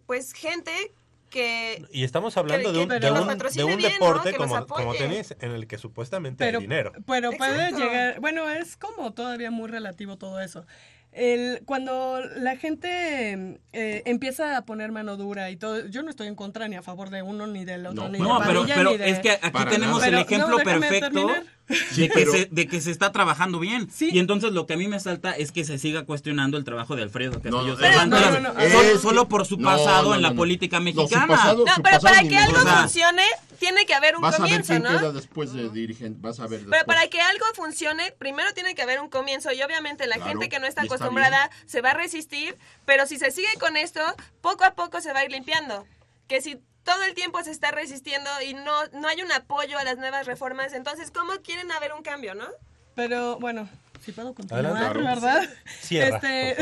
pues, gente que... Y estamos hablando Que- de un, que de los un- de patrocine un bien, ¿no? deporte como, como tenis en el que supuestamente pero, hay dinero. Pero puede Exacto. llegar, bueno, es como todavía muy relativo todo eso. El, cuando la gente eh, empieza a poner mano dura y todo, yo no estoy en contra ni a favor de uno ni del otro, No, ni no, de pero, pero ni de- es que aquí tenemos nada. el Pero, ejemplo no, perfecto terminar. De que, pero- se, de que se está trabajando bien. Y entonces lo que a mí me salta es que se siga cuestionando el trabajo de Alfredo Castillo no, Cervantes, no, no, no, solo, es- solo por su pasado no, en la no, no. política No, su mexicana. pasado- No, su pero para pasado que algo funcione, tiene que haber un Vas a ver comienzo, quién ¿no? queda después de dirigente. Vas a ver Pero después. para que algo funcione, primero tiene que haber un comienzo y obviamente la Claro, gente que no está y está acostumbrada se va a resistir, pero si se sigue con esto, poco a poco se va a ir limpiando. Que si todo el tiempo se está resistiendo y no, no hay un apoyo a las nuevas reformas, entonces ¿cómo quieren haber un cambio, no? Pero bueno, si puedo continuar, Adelante. ¿verdad? Cierra, Este,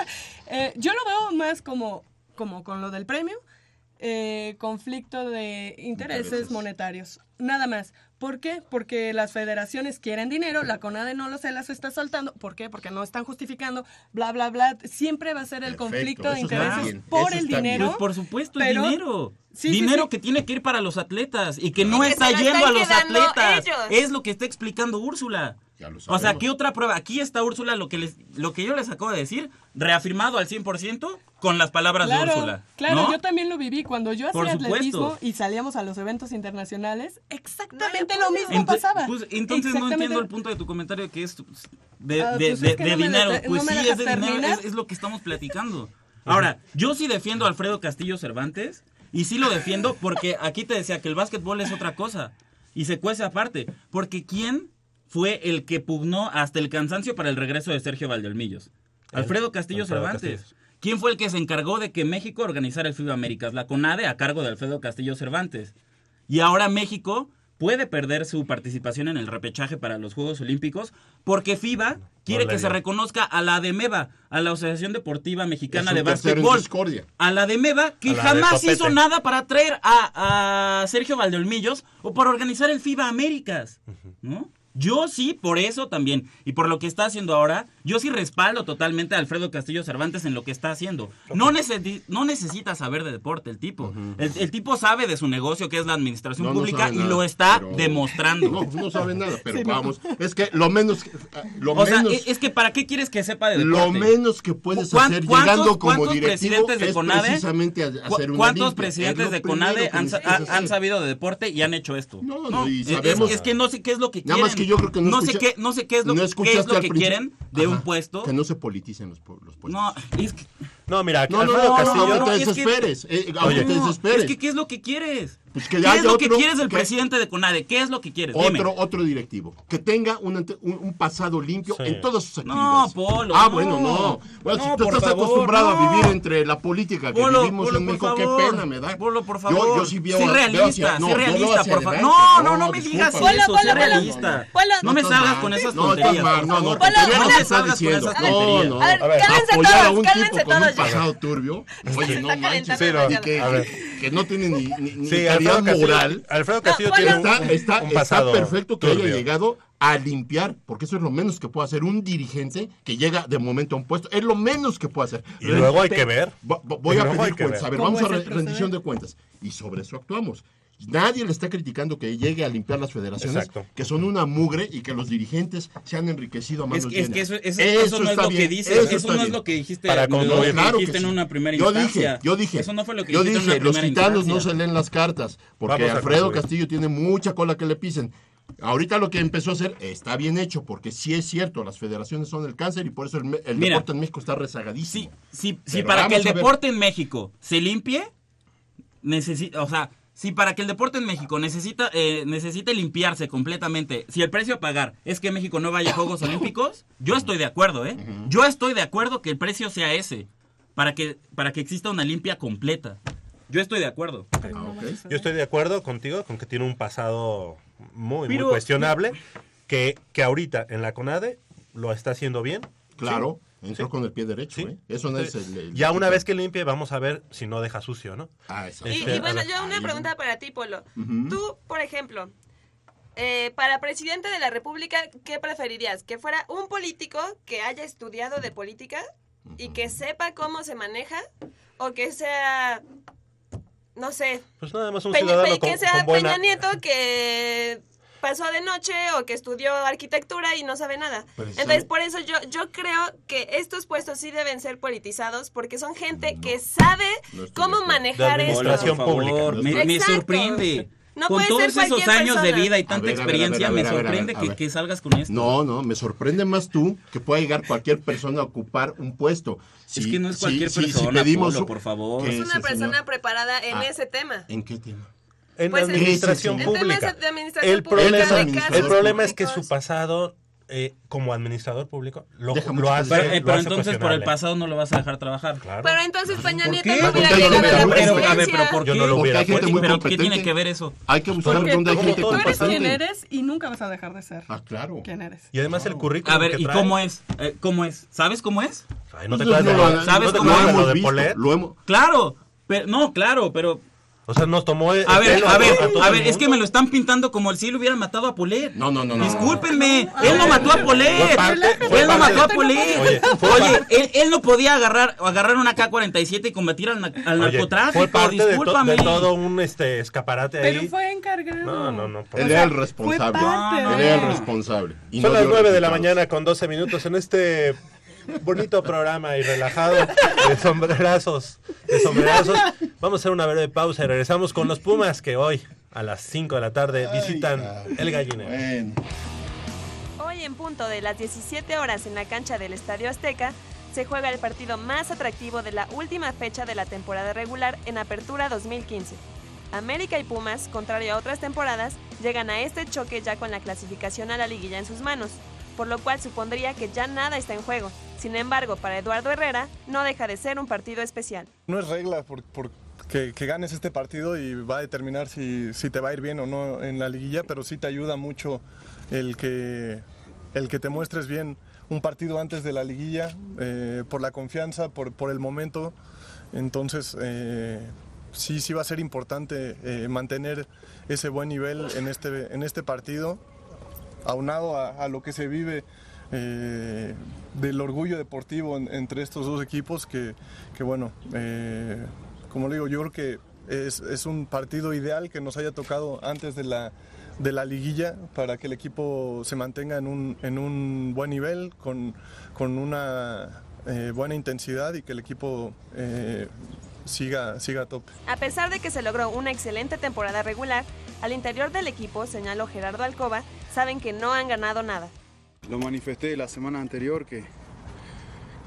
eh, yo lo veo más como, como con lo del premio, eh, conflicto de intereses, Intereses. monetarios, nada más. ¿Por qué? Porque las federaciones quieren dinero, la CONADE no lo se las está soltando. ¿Por qué? Porque no están justificando, bla, bla, bla. Siempre va a ser el Perfecto, conflicto de intereses por el dinero. Pues por supuesto, pero- el dinero. Sí, dinero sí. que tiene que ir para los atletas y que no Y que está lo yendo a los atletas. ellos. Es lo que está explicando Úrsula. Ya lo O sea. ¿qué otra prueba? Aquí está Úrsula, lo que, les, lo que yo les acabo de decir, reafirmado al 100% con las palabras Claro, de Úrsula. claro, ¿no? yo también lo viví cuando yo Por hacía supuesto. atletismo y salíamos a los eventos internacionales, exactamente lo mismo pasaba. pues, entonces no entiendo el punto de tu comentario que es de, Ah, pues de- es que de no dinero. pues sí, es de dinero, es lo que estamos platicando. Ahora, yo sí defiendo a Alfredo Castillo Cervantes y sí lo defiendo porque aquí te decía que el básquetbol es otra cosa y se cuece aparte. Porque ¿quién fue el que pugnó hasta el cansancio para el regreso de Sergio Valdelmillos? Alfredo Castillo Alfredo Cervantes. Castillo. ¿Quién fue el que se encargó de que México organizara el FIBA Américas? La CONADE a cargo de Alfredo Castillo Cervantes. Y ahora México puede perder su participación en el repechaje para los Juegos Olímpicos porque FIBA quiere que se reconozca a la ADEMEVA, a la Asociación Deportiva Mexicana de Básquetbol. A la ADEMEVA que la jamás hizo nada para traer a, a Sergio Valdeolmillos o para organizar el FIBA Américas. ¿No? Yo sí, por eso también, y por lo que está haciendo ahora, yo sí respaldo totalmente a Alfredo Castillo Cervantes en lo que está haciendo. No, necesi- no necesita saber de deporte el tipo. el, el tipo sabe de su negocio, que es la administración No, no pública, sabe y nada, lo está pero- demostrando. No, no sabe nada, pero Sí, no. vamos. Es que lo menos. que- Lo o sea, menos. es, es que ¿para qué quieres que sepa de Lo deporte? menos que puedes ¿Cuán- hacer llegando como cuántos directivo presidentes de es CONADE? precisamente a- ¿Cu- hacer una ¿Cuántos limpia. presidentes Es lo de CONADE han, han sabido de deporte y han hecho esto? No, no, y es- es, sabemos- es que no sé qué es lo que Nada quieren. más que yo creo que no sé escucha- qué, no sé qué es lo, no qué es lo que quieren de un Puesto. Que no se politicen los, los puestos. No, es que, No, mira, No, no, no, Castillo. no, no, te desesperes. eh, Oye. te no, desesperes. es que ¿qué es lo que quieres? Pues que ¿Qué haya es lo que otro- quieres del que- presidente de CONADE? ¿Qué es lo que quieres? Dime. Otro, otro directivo. Que tenga un, un, un pasado limpio Sí. en todas sus No, actividades. Polo, Ah, no. bueno, no. Bueno, No, si tú estás favor, acostumbrado no. a vivir entre la política que Polo, vivimos Polo, en México, qué pena me da. Polo, por Yo- favor. Yo, sí veo, veo realista, hacia- no, yo veo realista, por favor. No, no, no me digas eso, Polo, realista. No me salgas con esas No, tonterías, No, no, no te está salgas con diciendo. esas No, tonterías. no. Ver, cálmense todos, cálmense todos un pasado turbio. Oye, no manches. Sí, no, Y que. Que no tiene ni, ni, ni Sí, calidad Alfredo Castillo, moral. Alfredo Castillo No, tiene un, Está, está, un está pasado perfecto que haya llegado a limpiar, porque eso es lo menos que puede hacer un dirigente que llega de momento a un puesto. Es lo menos que puede hacer. Y luego hay que ver. Vo- vo- Voy a pedir cuentas. ver. A ver, ¿Cómo vamos a rendición proceder? de cuentas. Y sobre eso actuamos. Nadie le está criticando que llegue a limpiar las federaciones, Exacto. que son una mugre y que los dirigentes se han enriquecido a manos Es, que- es que eso, eso- eso no es está lo que bien, dices, eso, no es lo que dijiste, Para lo que concluir. Claro dijiste que en sí. una primera yo instancia. dije, yo dije, Eso no fue lo que yo en dije, una los gitanos no se leen las cartas, porque Vamos Alfredo. Castillo tiene mucha cola que le pisen. Ahorita lo que empezó a hacer está bien hecho, porque sí es cierto, las federaciones son el cáncer y por eso el, me- el Mira, deporte en México está rezagadísimo. Si, si Pero para que el deporte en México se limpie, necesita, o sea, si para que el deporte en México necesita, eh, necesite limpiarse completamente, si el precio a pagar es que México no vaya a Juegos Olímpicos, yo estoy de acuerdo, ¿eh? Yo estoy de acuerdo que el precio sea ese, para que, para que exista una limpia completa. Yo estoy de acuerdo. Ah, ok. Yo estoy de acuerdo contigo con que tiene un pasado muy, Pero- muy cuestionable, que, que ahorita en la CONADE lo está haciendo bien. Claro, Sí. Entró Sí. con el pie derecho, Sí. ¿eh? Eso no es el, el- ya una vez que limpie, vamos a ver si no deja sucio, ¿no? Ah, exacto. Y, Este, y bueno, a ver. yo una pregunta para ti, Polo. Tú, por ejemplo, eh, para presidente de la República, ¿qué preferirías? ¿Que fuera un político que haya estudiado de política y que sepa cómo se maneja? ¿O que sea, no sé, Pues nada más un Peña, ciudadano Pe- con, que sea con buena... Peña Nieto que pasó de noche o que estudió arquitectura y no sabe nada. Pues, Entonces, por eso yo, yo creo que estos puestos sí deben ser politizados porque son gente que sabe cómo manejar esto. por favor, Me, me sorprende. No con todos esos años de persona. vida y tanta ver, a ver, a ver, experiencia, me sorprende que, que salgas con esto. No, no, me sorprende más tú que pueda llegar cualquier persona a ocupar un puesto. Es Si- que no es si- cualquier si- si persona, pedimos Polo, por favor. que Es una persona señor- preparada en Ah. ese tema. ¿En qué tema? En Pues, administración en pública. de administración el pública, problema, de el problema es que su pasado eh, como administrador público lo, lo hace. Pero, eh, lo pero hace entonces por el pasado no lo vas a dejar trabajar. Pero entonces Peña ¿Por Nieto no hubiera no llegado a la hubiera- Pero, a ver, presidencia. pero ¿por qué? Yo no lo hubiera gente muy pero ¿qué tiene que ver eso? Hay que buscar Porque dónde hay tú, gente tú eres competente. quien eres y nunca vas a dejar de ser Ah, claro. quien eres. Y además el currículum A ver, que ¿y trae- cómo es? Eh, ¿Cómo es? ¿Sabes cómo es? Ay, no te acuerdas no, de no, lo- ¿sabes ¿no te cómo es? lo hemos de Claro, pero no, claro, pero O sea, nos tomó el a ver, pelo a ver, a ver, es que me lo están pintando como si él hubiera matado a Polet. No, no, no, no. Discúlpenme, él no mató a Polet. Fue parte- fue Él no mató a Polet. Oye, fue Oye, él, él no podía agarrar agarrar una K-47 y combatir al, al Oye, narcotráfico. fue parte de, to- Discúlpame. de todo un este escaparate Pero ahí. fue encargado. No, no, no. Él era el responsable. Él era el responsable. Y Son no las dio 9 de la mañana con 12 minutos en este bonito programa y relajado de sombrerazos, de sombrerazos. Vamos a hacer una breve pausa y regresamos con los Pumas que hoy a las 5 de la tarde visitan el gallinero. Bueno. Hoy en punto de las 17 horas en la cancha del Estadio Azteca se juega el partido más atractivo de la última fecha de la temporada regular en Apertura 2015. América y Pumas, contrario a otras temporadas, llegan a este choque ya con la clasificación a la liguilla en sus manos, por lo cual supondría que ya nada está en juego. Sin embargo, para Eduardo Herrera, no deja de ser un partido especial. No es regla por, que, ganes este partido y va a determinar si, te va a ir bien o no en la liguilla, pero sí te ayuda mucho el que, el que te muestres bien un partido antes de la liguilla, eh, por la confianza, por, el momento. Entonces, eh, sí, sí va a ser importante eh, mantener ese buen nivel en este, en este partido, aunado a, a lo que se vive eh, del orgullo deportivo en- entre estos dos equipos, que, bueno, eh, como le digo, yo creo que es, un partido ideal que nos haya tocado antes de la, de la liguilla para que el equipo se mantenga en un, en un buen nivel, con, con una eh, buena intensidad y que el equipo siga, siga a tope. A pesar de que se logró una excelente temporada regular, al interior del equipo, señaló Gerardo Alcoba, saben que no han ganado nada. Lo manifesté la semana anterior que,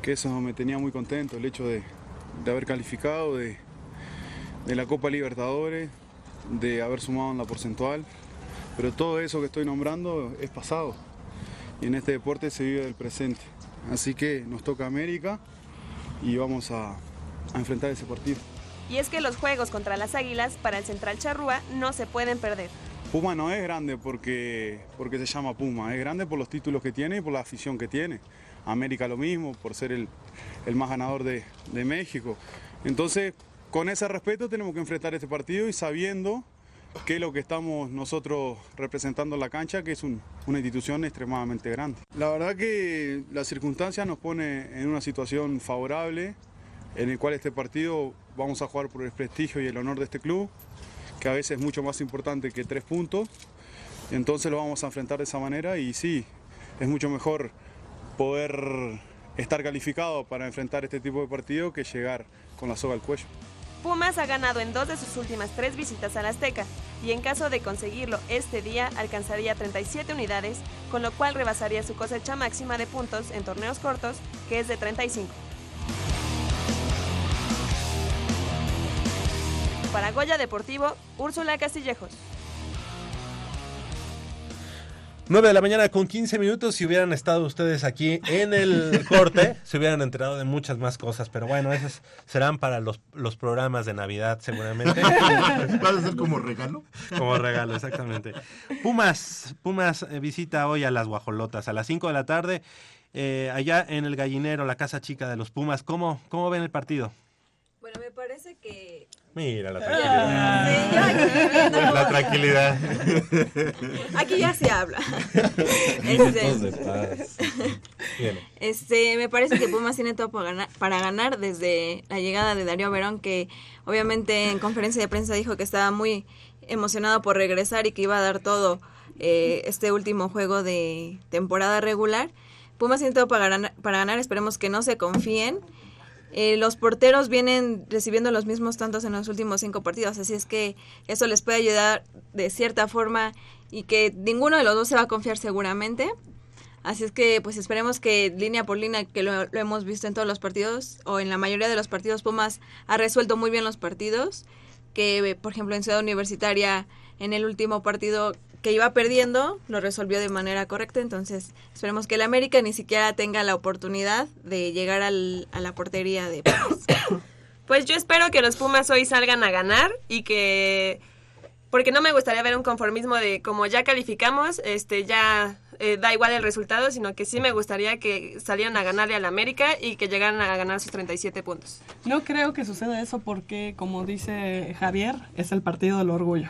que eso me tenía muy contento, el hecho de, de haber calificado, de, de la Copa Libertadores, de haber sumado en la porcentual, pero todo eso que estoy nombrando es pasado y en este deporte se vive del presente. Así que nos toca América y vamos a, a enfrentar ese partido. Y es que los juegos contra las Águilas para el Central Charrúa no se pueden perder. Puma no es grande porque, porque se llama Puma, es grande por los títulos que tiene y por la afición que tiene. América lo mismo, por ser el, el más ganador de, de México. Entonces, con ese respeto tenemos que enfrentar este partido y sabiendo que es lo que estamos nosotros representando en la cancha, que es un- una institución extremadamente grande. La verdad que la circunstancia nos pone en una situación favorable, en el cual este partido vamos a jugar por el prestigio y el honor de este club, que a veces es mucho más importante que tres puntos. Entonces lo vamos a enfrentar de esa manera y sí, es mucho mejor poder estar calificado para enfrentar este tipo de partido que llegar con la soga al cuello. Pumas ha ganado en dos de sus últimas tres visitas al Azteca y en caso de conseguirlo este día alcanzaría 37 unidades, con lo cual rebasaría su cosecha máxima de puntos en torneos cortos, que es de 35. Para Goya Deportivo, Úrsula Castillejos. 9 de la mañana con 15 minutos. Si hubieran estado ustedes aquí en el corte, se hubieran enterado de muchas más cosas. Pero bueno, esas serán para los, los programas de Navidad, seguramente. ¿Va a ser como regalo? Como regalo, exactamente. Pumas, Pumas eh, visita hoy a las Guajolotas a las 5 de la tarde. eh, allá en el gallinero, la casa chica de los Pumas. ¿Cómo, cómo ven el partido? Bueno, me parece que Mira la aquí viendo- La tranquilidad. Aquí ya se habla. Este, este, me parece que Pumas tiene todo para ganar, para ganar desde la llegada de Darío Verón, que obviamente en conferencia de prensa dijo que estaba muy emocionado por regresar y que iba a dar todo eh, este último juego de temporada regular. Pumas tiene todo para ganar, para ganar, esperemos que no se confíen. Eh, los porteros vienen recibiendo los mismos tantos en los últimos cinco partidos, así es que eso les puede ayudar de cierta forma y que ninguno de los dos se va a confiar seguramente. Así es que pues esperemos que línea por línea, que lo, lo hemos visto en todos los partidos o en la mayoría de los partidos, Pumas ha resuelto muy bien los partidos, que por ejemplo en Ciudad Universitaria en el último partido que iba perdiendo, lo resolvió de manera correcta, entonces esperemos que el América ni siquiera tenga la oportunidad de llegar al- a la portería de Pumas. Pues yo espero que los Pumas hoy salgan a ganar y que porque no me gustaría ver un conformismo de como ya calificamos, este ya eh, da igual el resultado, sino que sí me gustaría que salieran a ganarle al América y que llegaran a ganar sus 37 puntos. No creo que suceda eso porque, como dice Javier, es el partido del orgullo.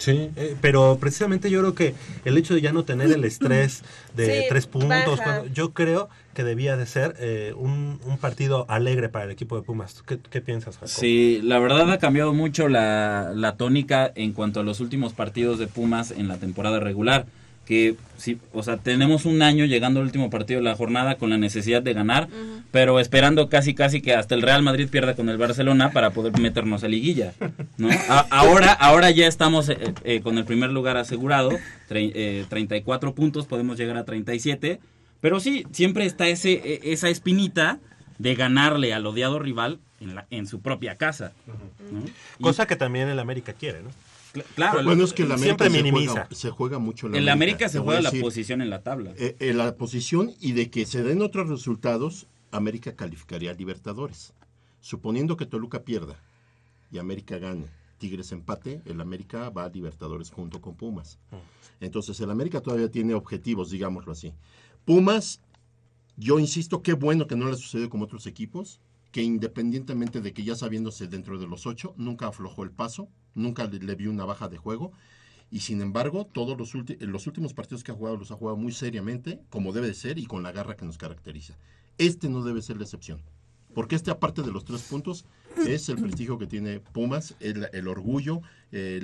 Sí, eh, pero precisamente yo creo que el hecho de ya no tener el estrés de Sí, tres puntos, cuando- yo creo que debía de ser eh, un, un partido alegre para el equipo de Pumas. ¿Qué, qué piensas, Jacob? Sí, la verdad ha cambiado mucho la, la tónica en cuanto a los últimos partidos de Pumas en la temporada regular. Que sí, o sea, tenemos un año llegando al último partido de la jornada con la necesidad de ganar, pero esperando casi casi que hasta el Real Madrid pierda con el Barcelona para poder meternos a liguilla, ¿no? A- ahora, ahora ya estamos eh, eh, con el primer lugar asegurado, tre- eh, 34 puntos, podemos llegar a 37, pero sí, siempre está ese, eh, esa espinita de ganarle al odiado rival en, la, en su propia casa. ¿no? Y- Cosa que también el América quiere, ¿no? Cl- claro, bueno, es que el América siempre se minimiza. Juega, se juega mucho En la América se juega la posición en la tabla. Eh, eh, la posición y de que se den otros resultados, América calificaría a Libertadores. Suponiendo que Toluca pierda y América gane, Tigres empate, el América va a Libertadores junto con Pumas. Entonces el América todavía tiene objetivos, digámoslo así. Pumas, yo insisto, qué bueno que no le sucedió como otros equipos, que independientemente de que ya sabiéndose dentro de los ocho, nunca aflojó el paso, nunca le, le vio una baja de juego. Y sin embargo, todos los, ulti- los últimos partidos que ha jugado los ha jugado muy seriamente, como debe de ser y con la garra que nos caracteriza. Este no debe ser la excepción. Porque este, aparte de los tres puntos, es el prestigio que tiene Pumas, el, el orgullo, eh,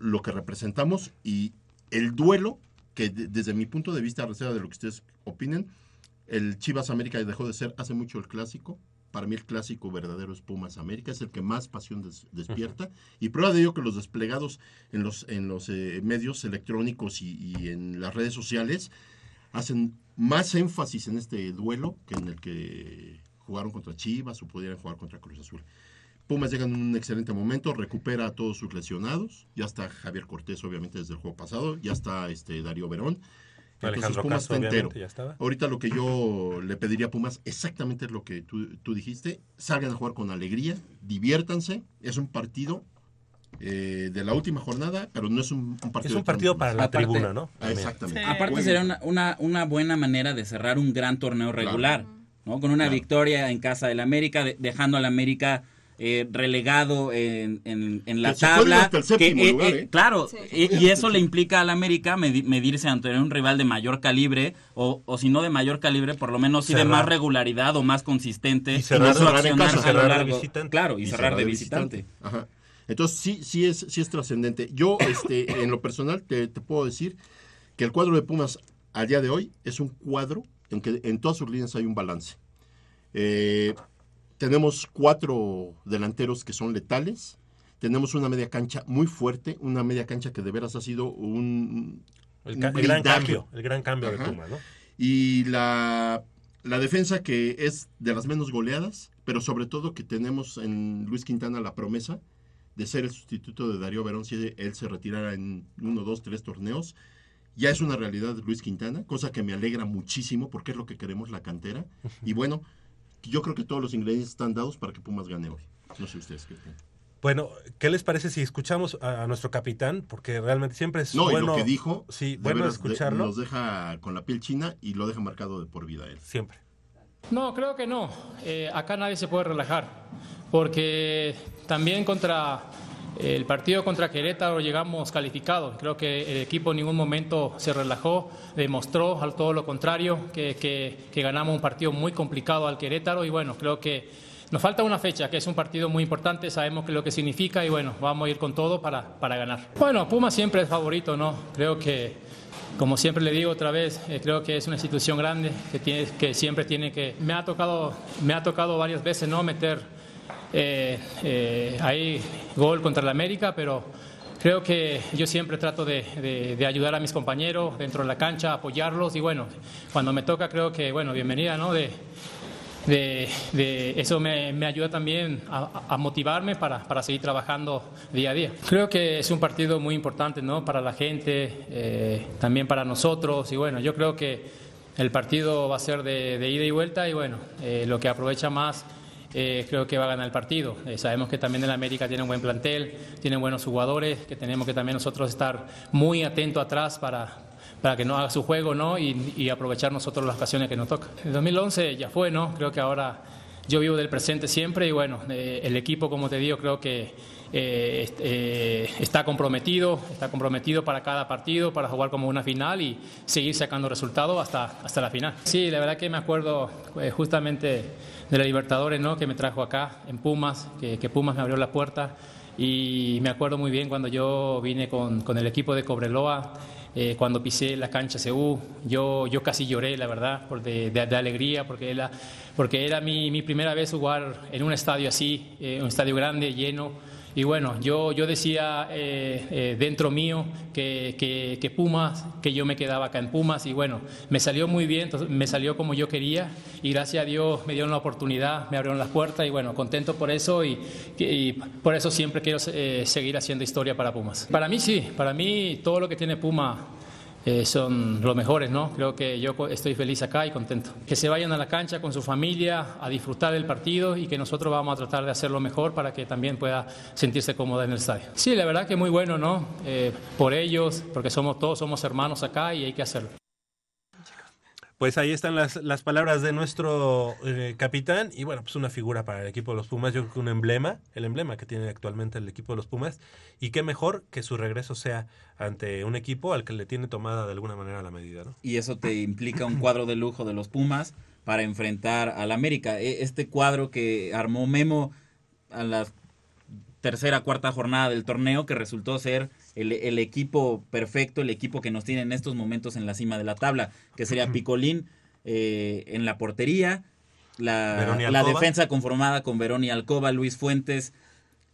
lo que representamos y el duelo que de- desde mi punto de vista, a reserva de lo que ustedes opinen, el Chivas América dejó de ser hace mucho el clásico. Para mí el clásico verdadero es Pumas América, es el que más pasión des- despierta. Y prueba de ello que los desplegados en los, en los eh, medios electrónicos y, y en las redes sociales hacen más énfasis en este duelo que en el que jugaron contra Chivas o pudieran jugar contra Cruz Azul. Pumas llega en un excelente momento, recupera a todos sus lesionados. Ya está Javier Cortés, obviamente, desde el juego pasado. Ya está este Darío Verón. Entonces Alejandro Pumas Castro, está entero. obviamente, ya estaba. Ahorita lo que yo le pediría a Pumas, exactamente es lo que tú, tú dijiste. Salgan a jugar con alegría, diviértanse. Es un partido eh, de la última jornada, pero no es un, un partido. un de partido para la Aparte- tribuna, ¿no? Ah, exactamente. Aparte Bueno. sería una, una, una buena manera de cerrar un gran torneo regular, ¿no? Con una Claro. victoria en casa del América, de- dejando al América eh, relegado en, en- en la Que tabla. que, eh, lugar, eh, ¿eh? Claro, Sí. y, eso le implica al América medi- medirse ante un rival de mayor calibre, o, o si no de mayor calibre, por lo menos sí de más regularidad o más consistente. Y cerrar- en casa, de visitante. Claro, y, cerrar, de visitante. Ajá. Entonces sí, sí es, sí es trascendente. Yo, este, en lo personal, te, te puedo decir que el cuadro de Pumas al día de hoy es un cuadro en que en todas sus líneas hay un balance. Eh, tenemos cuatro delanteros que son letales. Tenemos una media cancha muy fuerte, una media cancha que de veras ha sido un, El, un el gran cambio, el gran cambio de Ajá. Pumas, ¿no? Y la, la defensa que es de las menos goleadas, pero sobre todo que tenemos en Luis Quintana la promesa de ser el sustituto de Darío Verón si él se retirara en uno, dos, tres torneos. Ya es una realidad Luis Quintana, cosa que me alegra muchísimo porque es lo que queremos la cantera. Y bueno, yo creo que todos los ingredientes están dados para que Pumas gane hoy. No sé ustedes qué opinan. Bueno, ¿qué les parece si escuchamos a, a nuestro capitán? Porque realmente siempre es No, bueno. y lo que dijo, Sí, de bueno veras, de- escucharlo. nos deja con la piel china y lo deja marcado de por vida él. Siempre. No, creo que no. Eh, acá nadie se puede relajar. porque también contra el partido contra Querétaro llegamos calificados. Creo que el equipo en ningún momento se relajó, demostró al todo lo contrario, que, que- ganamos un partido muy complicado al Querétaro y bueno, creo que nos falta una fecha, que es un partido muy importante, sabemos que lo que significa y bueno, vamos a ir con todo para, para ganar. Bueno, Puma siempre es favorito, ¿no? Creo que, como siempre le digo otra vez, eh, creo que es una institución grande que, tiene, que siempre tiene que... Me ha tocado, me ha tocado varias veces, ¿no? Meter eh, eh, ahí gol contra el América, pero creo que yo siempre trato de, de- de ayudar a mis compañeros dentro de la cancha, apoyarlos y bueno, cuando me toca creo que, bueno, bienvenida, ¿no? De, de, de- eso me, me ayuda también a, a motivarme para, para seguir trabajando día a día. Creo que es un partido muy importante ¿no? para la gente, eh, también para nosotros y bueno, yo creo que el partido va a ser de, de ida y vuelta y bueno, eh, lo que aprovecha más eh, creo que va a ganar el partido. Eh, sabemos que también el América tiene un buen plantel, tiene buenos jugadores, que tenemos que también nosotros estar muy atentos atrás para, para que no haga su juego ¿no? y, y aprovechar nosotros las ocasiones que nos toca. El 2011 ya fue, ¿no? Creo que ahora yo vivo del presente siempre y bueno, eh, el equipo, como te digo, creo que eh, eh, está comprometido, está comprometido para cada partido, para jugar como una final y seguir sacando resultados hasta, hasta la final. Sí, la verdad que me acuerdo eh, justamente de la Libertadores, ¿no? Que me trajo acá en Pumas, que, Pumas me abrió la puerta y me acuerdo muy bien cuando yo vine con, con el equipo de Cobreloa, eh, cuando pisé la cancha CU, yo, yo casi lloré, la verdad, por de, de- de alegría, porque era, porque era mi, mi primera vez jugar en un estadio así, eh, un estadio grande, lleno. Y bueno, yo, yo decía eh, eh, dentro mío que, que, Pumas, que yo me quedaba acá en Pumas y bueno, me salió muy bien, me salió como yo quería y gracias a Dios me dieron la oportunidad, me abrieron las puertas y bueno, contento por eso y, por eso siempre quiero eh, seguir haciendo historia para Pumas. Para mí sí, para mí todo lo que tiene Puma eh, son los mejores, ¿no? Creo que yo estoy feliz acá y contento. Que se vayan a la cancha con su familia a disfrutar del partido y que nosotros vamos a tratar de hacerlo mejor para que también pueda sentirse cómoda en el estadio. Sí, la verdad que muy bueno, ¿no? Eh, por ellos, porque somos todos somos hermanos acá y hay que hacerlo. Pues ahí están las, las palabras de nuestro eh, capitán y bueno, pues una figura para el equipo de los Pumas, yo creo que un emblema, el emblema que tiene actualmente el equipo de los Pumas y qué mejor que su regreso sea ante un equipo al que le tiene tomada de alguna manera la medida, ¿no? y eso te implica un cuadro de lujo de los Pumas para enfrentar al América. E- Este cuadro que armó Memo a la tercera, cuarta jornada del torneo, que resultó ser el, el equipo perfecto, el equipo que nos tiene en estos momentos en la cima de la tabla, que sería Picolín eh, en la portería, la, la defensa conformada con Verón y Alcoba, Luis Fuentes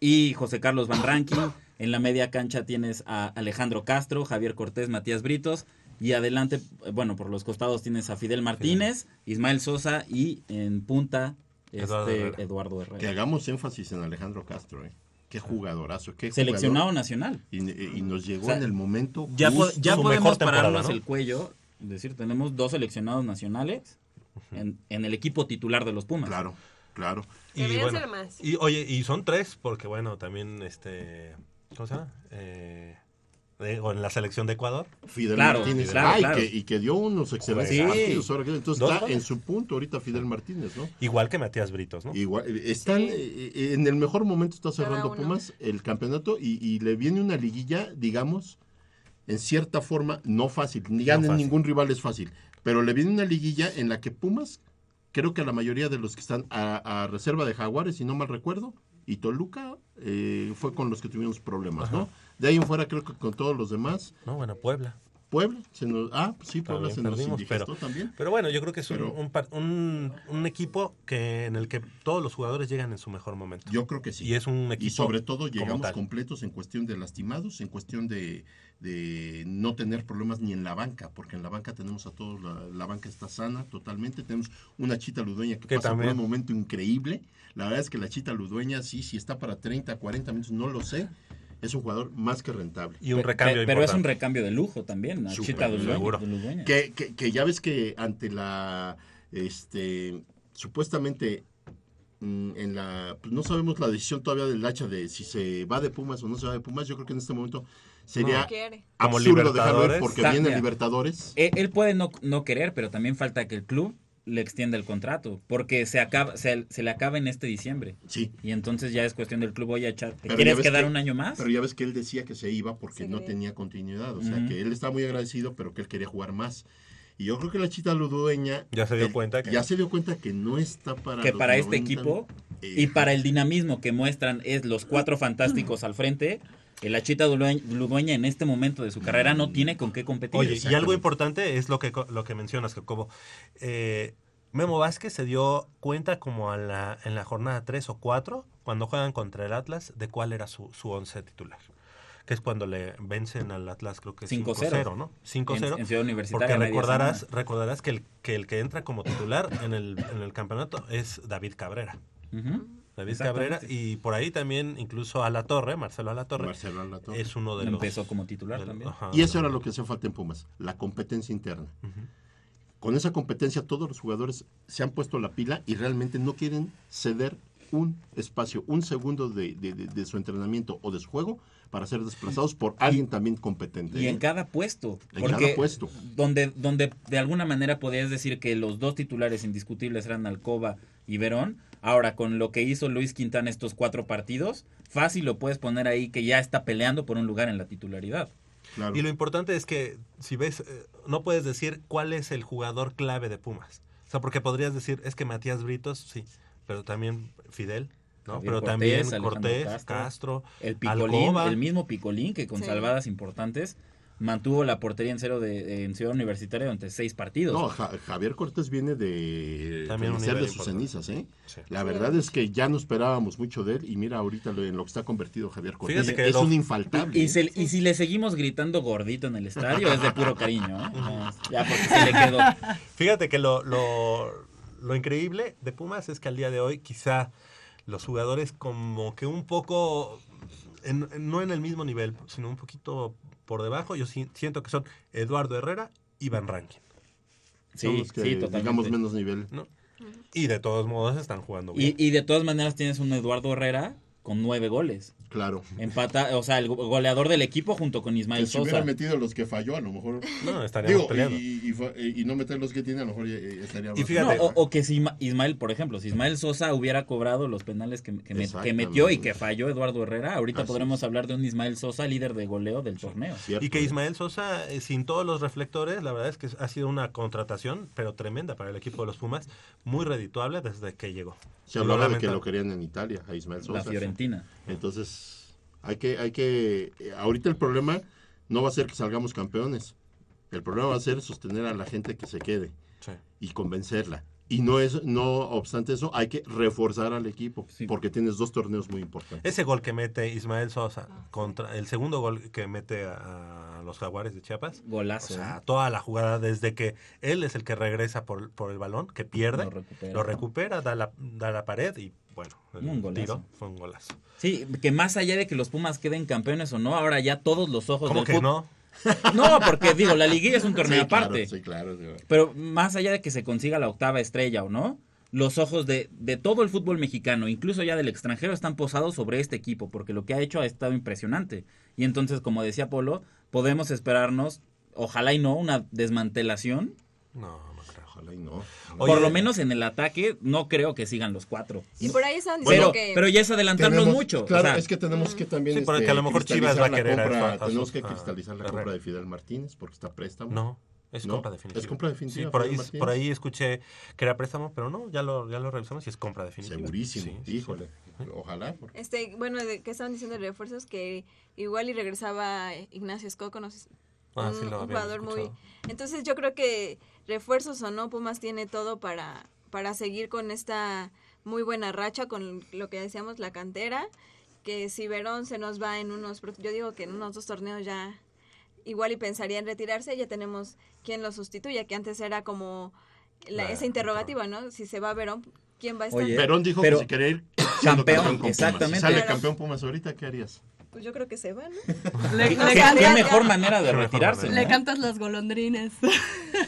y José Carlos Van Rankin. En la media cancha tienes a Alejandro Castro, Javier Cortés, Matías Britos. Y adelante, bueno, por los costados tienes a Fidel Martínez, Ismael Sosa y en punta Eduardo este, Herrera. Eduardo Herrera. Que hagamos énfasis en Alejandro Castro, ¿eh? Qué jugadorazo, qué Seleccionado jugador. nacional. Y, y nos llegó O sea, en el momento Ya, po- justo. ya podemos pararnos el cuello. Es decir, tenemos dos seleccionados nacionales en, en el equipo titular de los Pumas. Claro, claro. Y bueno, ser más. y oye, y son tres, porque bueno, también este, ¿cómo se llama? Eh, o en la selección de Ecuador. Fidel Claro, Martínez. Ah, y claro. que- y, que, dio unos excelentes Sí. partidos. ahora que- entonces está goles. en su punto ahorita Fidel Martínez, ¿no? Igual que Matías Britos, ¿no? Igual, eh, están eh, eh, en el mejor momento está cerrando. Pumas el campeonato y, y le viene una liguilla, digamos, en cierta forma no fácil, ni ganen fácil. ningún rival es fácil, pero le viene una liguilla en la que Pumas, creo que a la mayoría de los que están a, a reserva de Jaguares, si no mal recuerdo, y Toluca eh, fue con los que tuvimos problemas, ¿no? De ahí en fuera creo que con todos los demás. No, bueno, Puebla. Puebla, se nos, ah, sí, Puebla También se nos perdimos, indigestó pero, también. pero bueno, yo creo que es un, Pero- un par- un- un equipo que en el que todos los jugadores llegan en su mejor momento. Yo creo que sí. Y es un equipo Y sobre todo llegamos completos en cuestión de lastimados, en cuestión de, de no tener problemas ni en la banca, porque en la banca tenemos a todos, la, la banca está sana totalmente, tenemos una chita ludueña que, Que pasa también. por un momento increíble, la verdad es que la chita ludueña sí, si está para 30, 40 minutos, no lo sé, es un jugador más que rentable. Y un Pe- recambio pe- Pero es un recambio de lujo también, la Súper, Chita Ludueña- seguro. Ludueña. Que, que, que ya ves que ante la, este, supuestamente, mm, en la, pues no sabemos la decisión todavía del hacha de si se va de Pumas o no se va de Pumas, yo creo que en este momento sería No. Absurdo dejarlo ir porque Está- viene mira, Libertadores. Él, él puede no, no querer, pero también falta que el club le extienda el contrato, porque se acaba se, se le acaba en este diciembre. Sí. Y entonces ya es cuestión del club, oye, echar, ¿te Pero ya quieres ves quedar que- un año más? Pero ya ves que él decía que se iba porque Se no tenía continuidad. O sea, Ujú. que él estaba muy agradecido, pero que él quería jugar más. Y yo creo que la Chita Ludueña... Ya se dio él- cuenta que- Ya se dio cuenta que no está para... que para este 90, equipo eh, y para el dinamismo que muestran es los cuatro fantásticos al frente, el Achita Ludue- Ludueña en este momento de su carrera no tiene con qué competir. Oye, y algo importante es lo que, lo que mencionas, Jacobo. Eh, Memo Vázquez se dio cuenta como a la, en la jornada 3 o 4, cuando juegan contra el Atlas, de cuál era su, su once titular. Que es cuando le vencen al Atlas, creo que 5-0, 5-0, ¿no? 5-0. En- en Ciudad Universitaria, Porque recordarás, recordarás que, el, que el que entra como titular en el, en el campeonato es David Cabrera. Ujú. David. Cabrera y por ahí también incluso a la Torre, Marcelo Alatorre. Marcelo Alatorre. Es uno de los Empezó como titular de- también. ajá, Y eso era lo que hacía falta en Pumas, la competencia interna. Con esa competencia todos los jugadores se han puesto la pila y realmente no quieren ceder un espacio, un segundo de, de- de- de su entrenamiento o de su juego para ser desplazados por alguien también competente. Y en cada puesto. En porque cada puesto. Donde, donde de alguna manera podías decir que los dos titulares indiscutibles eran Alcoba y Verón. Ahora, con lo que hizo Luis Quintana estos cuatro partidos, fácil lo puedes poner ahí que ya está peleando por un lugar en la titularidad. Y lo importante es que, si ves, eh, no puedes decir cuál es el jugador clave de Pumas. O sea, porque podrías decir, es que Matías Britos, sí, pero también Fidel, ¿no? Javier pero Cortés, también Alejandro Cortés, Castro, Castro, el Picolín, Alcoba. el mismo Picolín que con Sí. salvadas importantes mantuvo la portería en cero de, en Ciudad Universitaria durante seis partidos. No, Ja- Javier Cortés viene de También de sus importante. cenizas, ¿eh? Sí. La verdad es que ya no esperábamos mucho de él y mira ahorita lo, en lo que está convertido Javier Cortés. Fíjate que es lo- un infaltable. Y, ¿eh? se- y si le seguimos gritando gordito en el estadio, es de puro cariño. ¿eh? No, ya porque se le quedó. Fíjate que lo, lo, lo increíble de Pumas es que al día de hoy quizá los jugadores como que un poco, en- en- no en el mismo nivel, sino un poquito por debajo, yo si- siento que son Eduardo Herrera y Van Rankin. Sí, que, sí, totalmente. digamos, menos nivel. ¿no? Y de todos modos están jugando bien. Y, y de todas maneras tienes un Eduardo Herrera con nueve goles. Claro. Empata, o sea, el go- goleador del equipo junto con Ismael Que si hubiera Sosa. metido los que falló, a lo mejor. No, estaríamos Digo, peleando. Y, y y no meter los que tiene, a lo mejor ya- ya estaríamos. No, o, o que si Isma- Ismael, por ejemplo, si Ismael Sosa hubiera cobrado los penales que, que me- que metió y que falló Eduardo Herrera, ahorita Así podremos hablar de un Ismael Sosa líder de goleo del torneo. Y que Ismael Sosa, eh, sin todos los reflectores, la verdad es que ha sido una contratación, pero tremenda para el equipo de los Pumas, muy redituable desde que llegó. Se hablaba de que lo querían en Italia, a Ismael Sosa. La Fiorentina. Entonces, hay que, hay que, eh, ahorita el problema no va a ser que salgamos campeones. El problema va a ser sostener a la gente que se quede y convencerla. Y no es, no obstante eso, hay que reforzar al equipo, porque tienes dos torneos muy importantes. Ese gol que mete Ismael Sosa contra el segundo gol que mete a, a los Jaguares de Chiapas. Golazo. O sea, ¿eh? toda la jugada desde que él es el que regresa por, por el balón, que pierde, Lo lo recupera. recupera, da, la, da la pared y bueno, el Un golazo. tiro fue un golazo. Sí, que más allá de que los Pumas queden campeones o no, ahora ya todos los ojos ¿Cómo del que no? No, porque digo, la liguilla es un torneo Sí, claro, aparte. sí, claro, sí. Pero más allá de que se consiga la octava estrella o no, los ojos de, de todo el fútbol mexicano, incluso ya del extranjero, están posados sobre este equipo, porque lo que ha hecho ha estado impresionante. Y entonces, como decía Polo, podemos esperarnos, ojalá y no, una desmantelación. No, no creo. Ojalá y no. Por lo menos en el ataque, no creo que sigan los cuatro. Y por ahí estaban Pero, diciendo que... pero ya es adelantarnos Tenemos- mucho. o Claro, sea, es que tenemos que también Sí, porque este, a lo mejor Chivas va a querer compra, a- tenemos que a cristalizar la compra de Fidel Martínez porque está préstamo. No, es ¿No? compra definitiva. Es compra definitiva. Sí, por, ahí, por ahí escuché que era préstamo, pero no, ya lo, ya lo revisamos y es compra definitiva. Segurísimo, Sí, sí, híjole. Ojalá. porque- Este, bueno, que estaban diciendo de refuerzos que igual y regresaba Ignacio Escoco, no sé, Ah, un, sí, lo un habíamos jugador muy... Entonces yo creo que refuerzos o no, Pumas tiene todo para, para seguir con esta muy buena racha, con lo que decíamos, la cantera, que si Verón se nos va en unos, yo digo que en unos dos torneos ya igual y pensaría en retirarse, ya tenemos quien lo sustituya, que antes era como la- La- esa interrogativa, ¿no? Si se va Verón, ¿quién va a estar? Oye, Perón dijo pero- que se quería ir Campeón, con Pumas. exactamente. Si sale Claro. campeón Pumas ahorita, ¿qué harías? Pues yo creo que se va, ¿no? Le, ¿Qué- le qué- cantas- qué mejor manera de retirarse? le cantas las golondrines.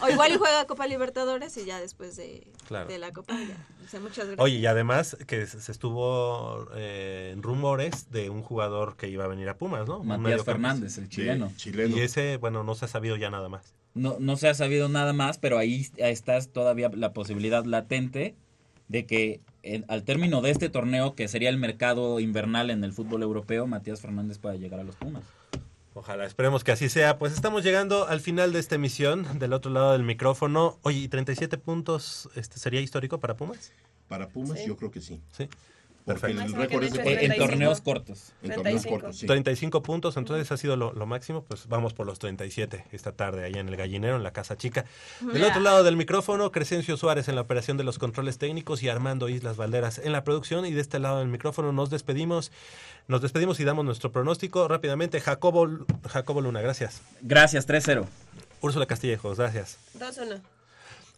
O igual y juega Copa Libertadores y ya después de, Claro. de la Copa ya. O sea, muchas gracias. Oye, y además que se estuvo eh, en rumores de un jugador que iba a venir a Pumas, ¿no? Matías. Fernández, el chileno. chileno. Y ese, bueno, no se ha sabido ya nada más. no, no se ha sabido nada más, pero ahí está todavía la posibilidad latente de que en- al término de este torneo, que sería el mercado invernal en el fútbol europeo, Matías Fernández pueda llegar a los Pumas. Ojalá, esperemos que así sea. Pues estamos llegando al final de esta emisión, del otro lado del micrófono. Oye, ¿y 37 puntos este, sería histórico para Pumas? Para Pumas yo creo que sí. Sí. Porque Perfecto. el récord es de En- en 35. torneos cortos. En torneos cortos, sí. 35 puntos, entonces ha sido lo, lo máximo. Pues vamos por los 37 esta tarde allá en el gallinero, en la Casa Chica. Del Yeah. otro lado del micrófono, Crescencio Suárez en la operación de los controles técnicos y Armando Islas Valderas en la producción. Y de este lado del micrófono nos despedimos. Nos despedimos y damos nuestro pronóstico rápidamente. Jacobo, Jacobo Luna, gracias. Gracias, 3-0. Úrsula Castillejos, gracias. 2-1.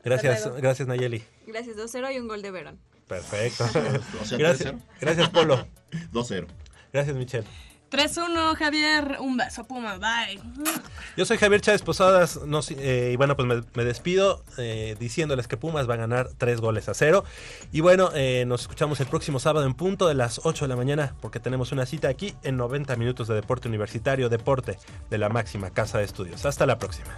Gracias, gracias Nayeli. Gracias, 2-0 y un gol de Verón. Perfecto. O sea, gracias, 3-0. gracias Polo. 2-0. Gracias Michelle. 3-1, Javier. Un beso, Puma. Bye. Yo soy Javier Chávez Posadas no, eh, y bueno, pues me, me despido eh, diciéndoles que Pumas va a ganar tres goles a cero. Y bueno, eh, nos escuchamos el próximo sábado en punto de las 8 de la mañana porque tenemos una cita aquí en 90 minutos de deporte universitario, deporte de la máxima casa de estudios. Hasta la próxima.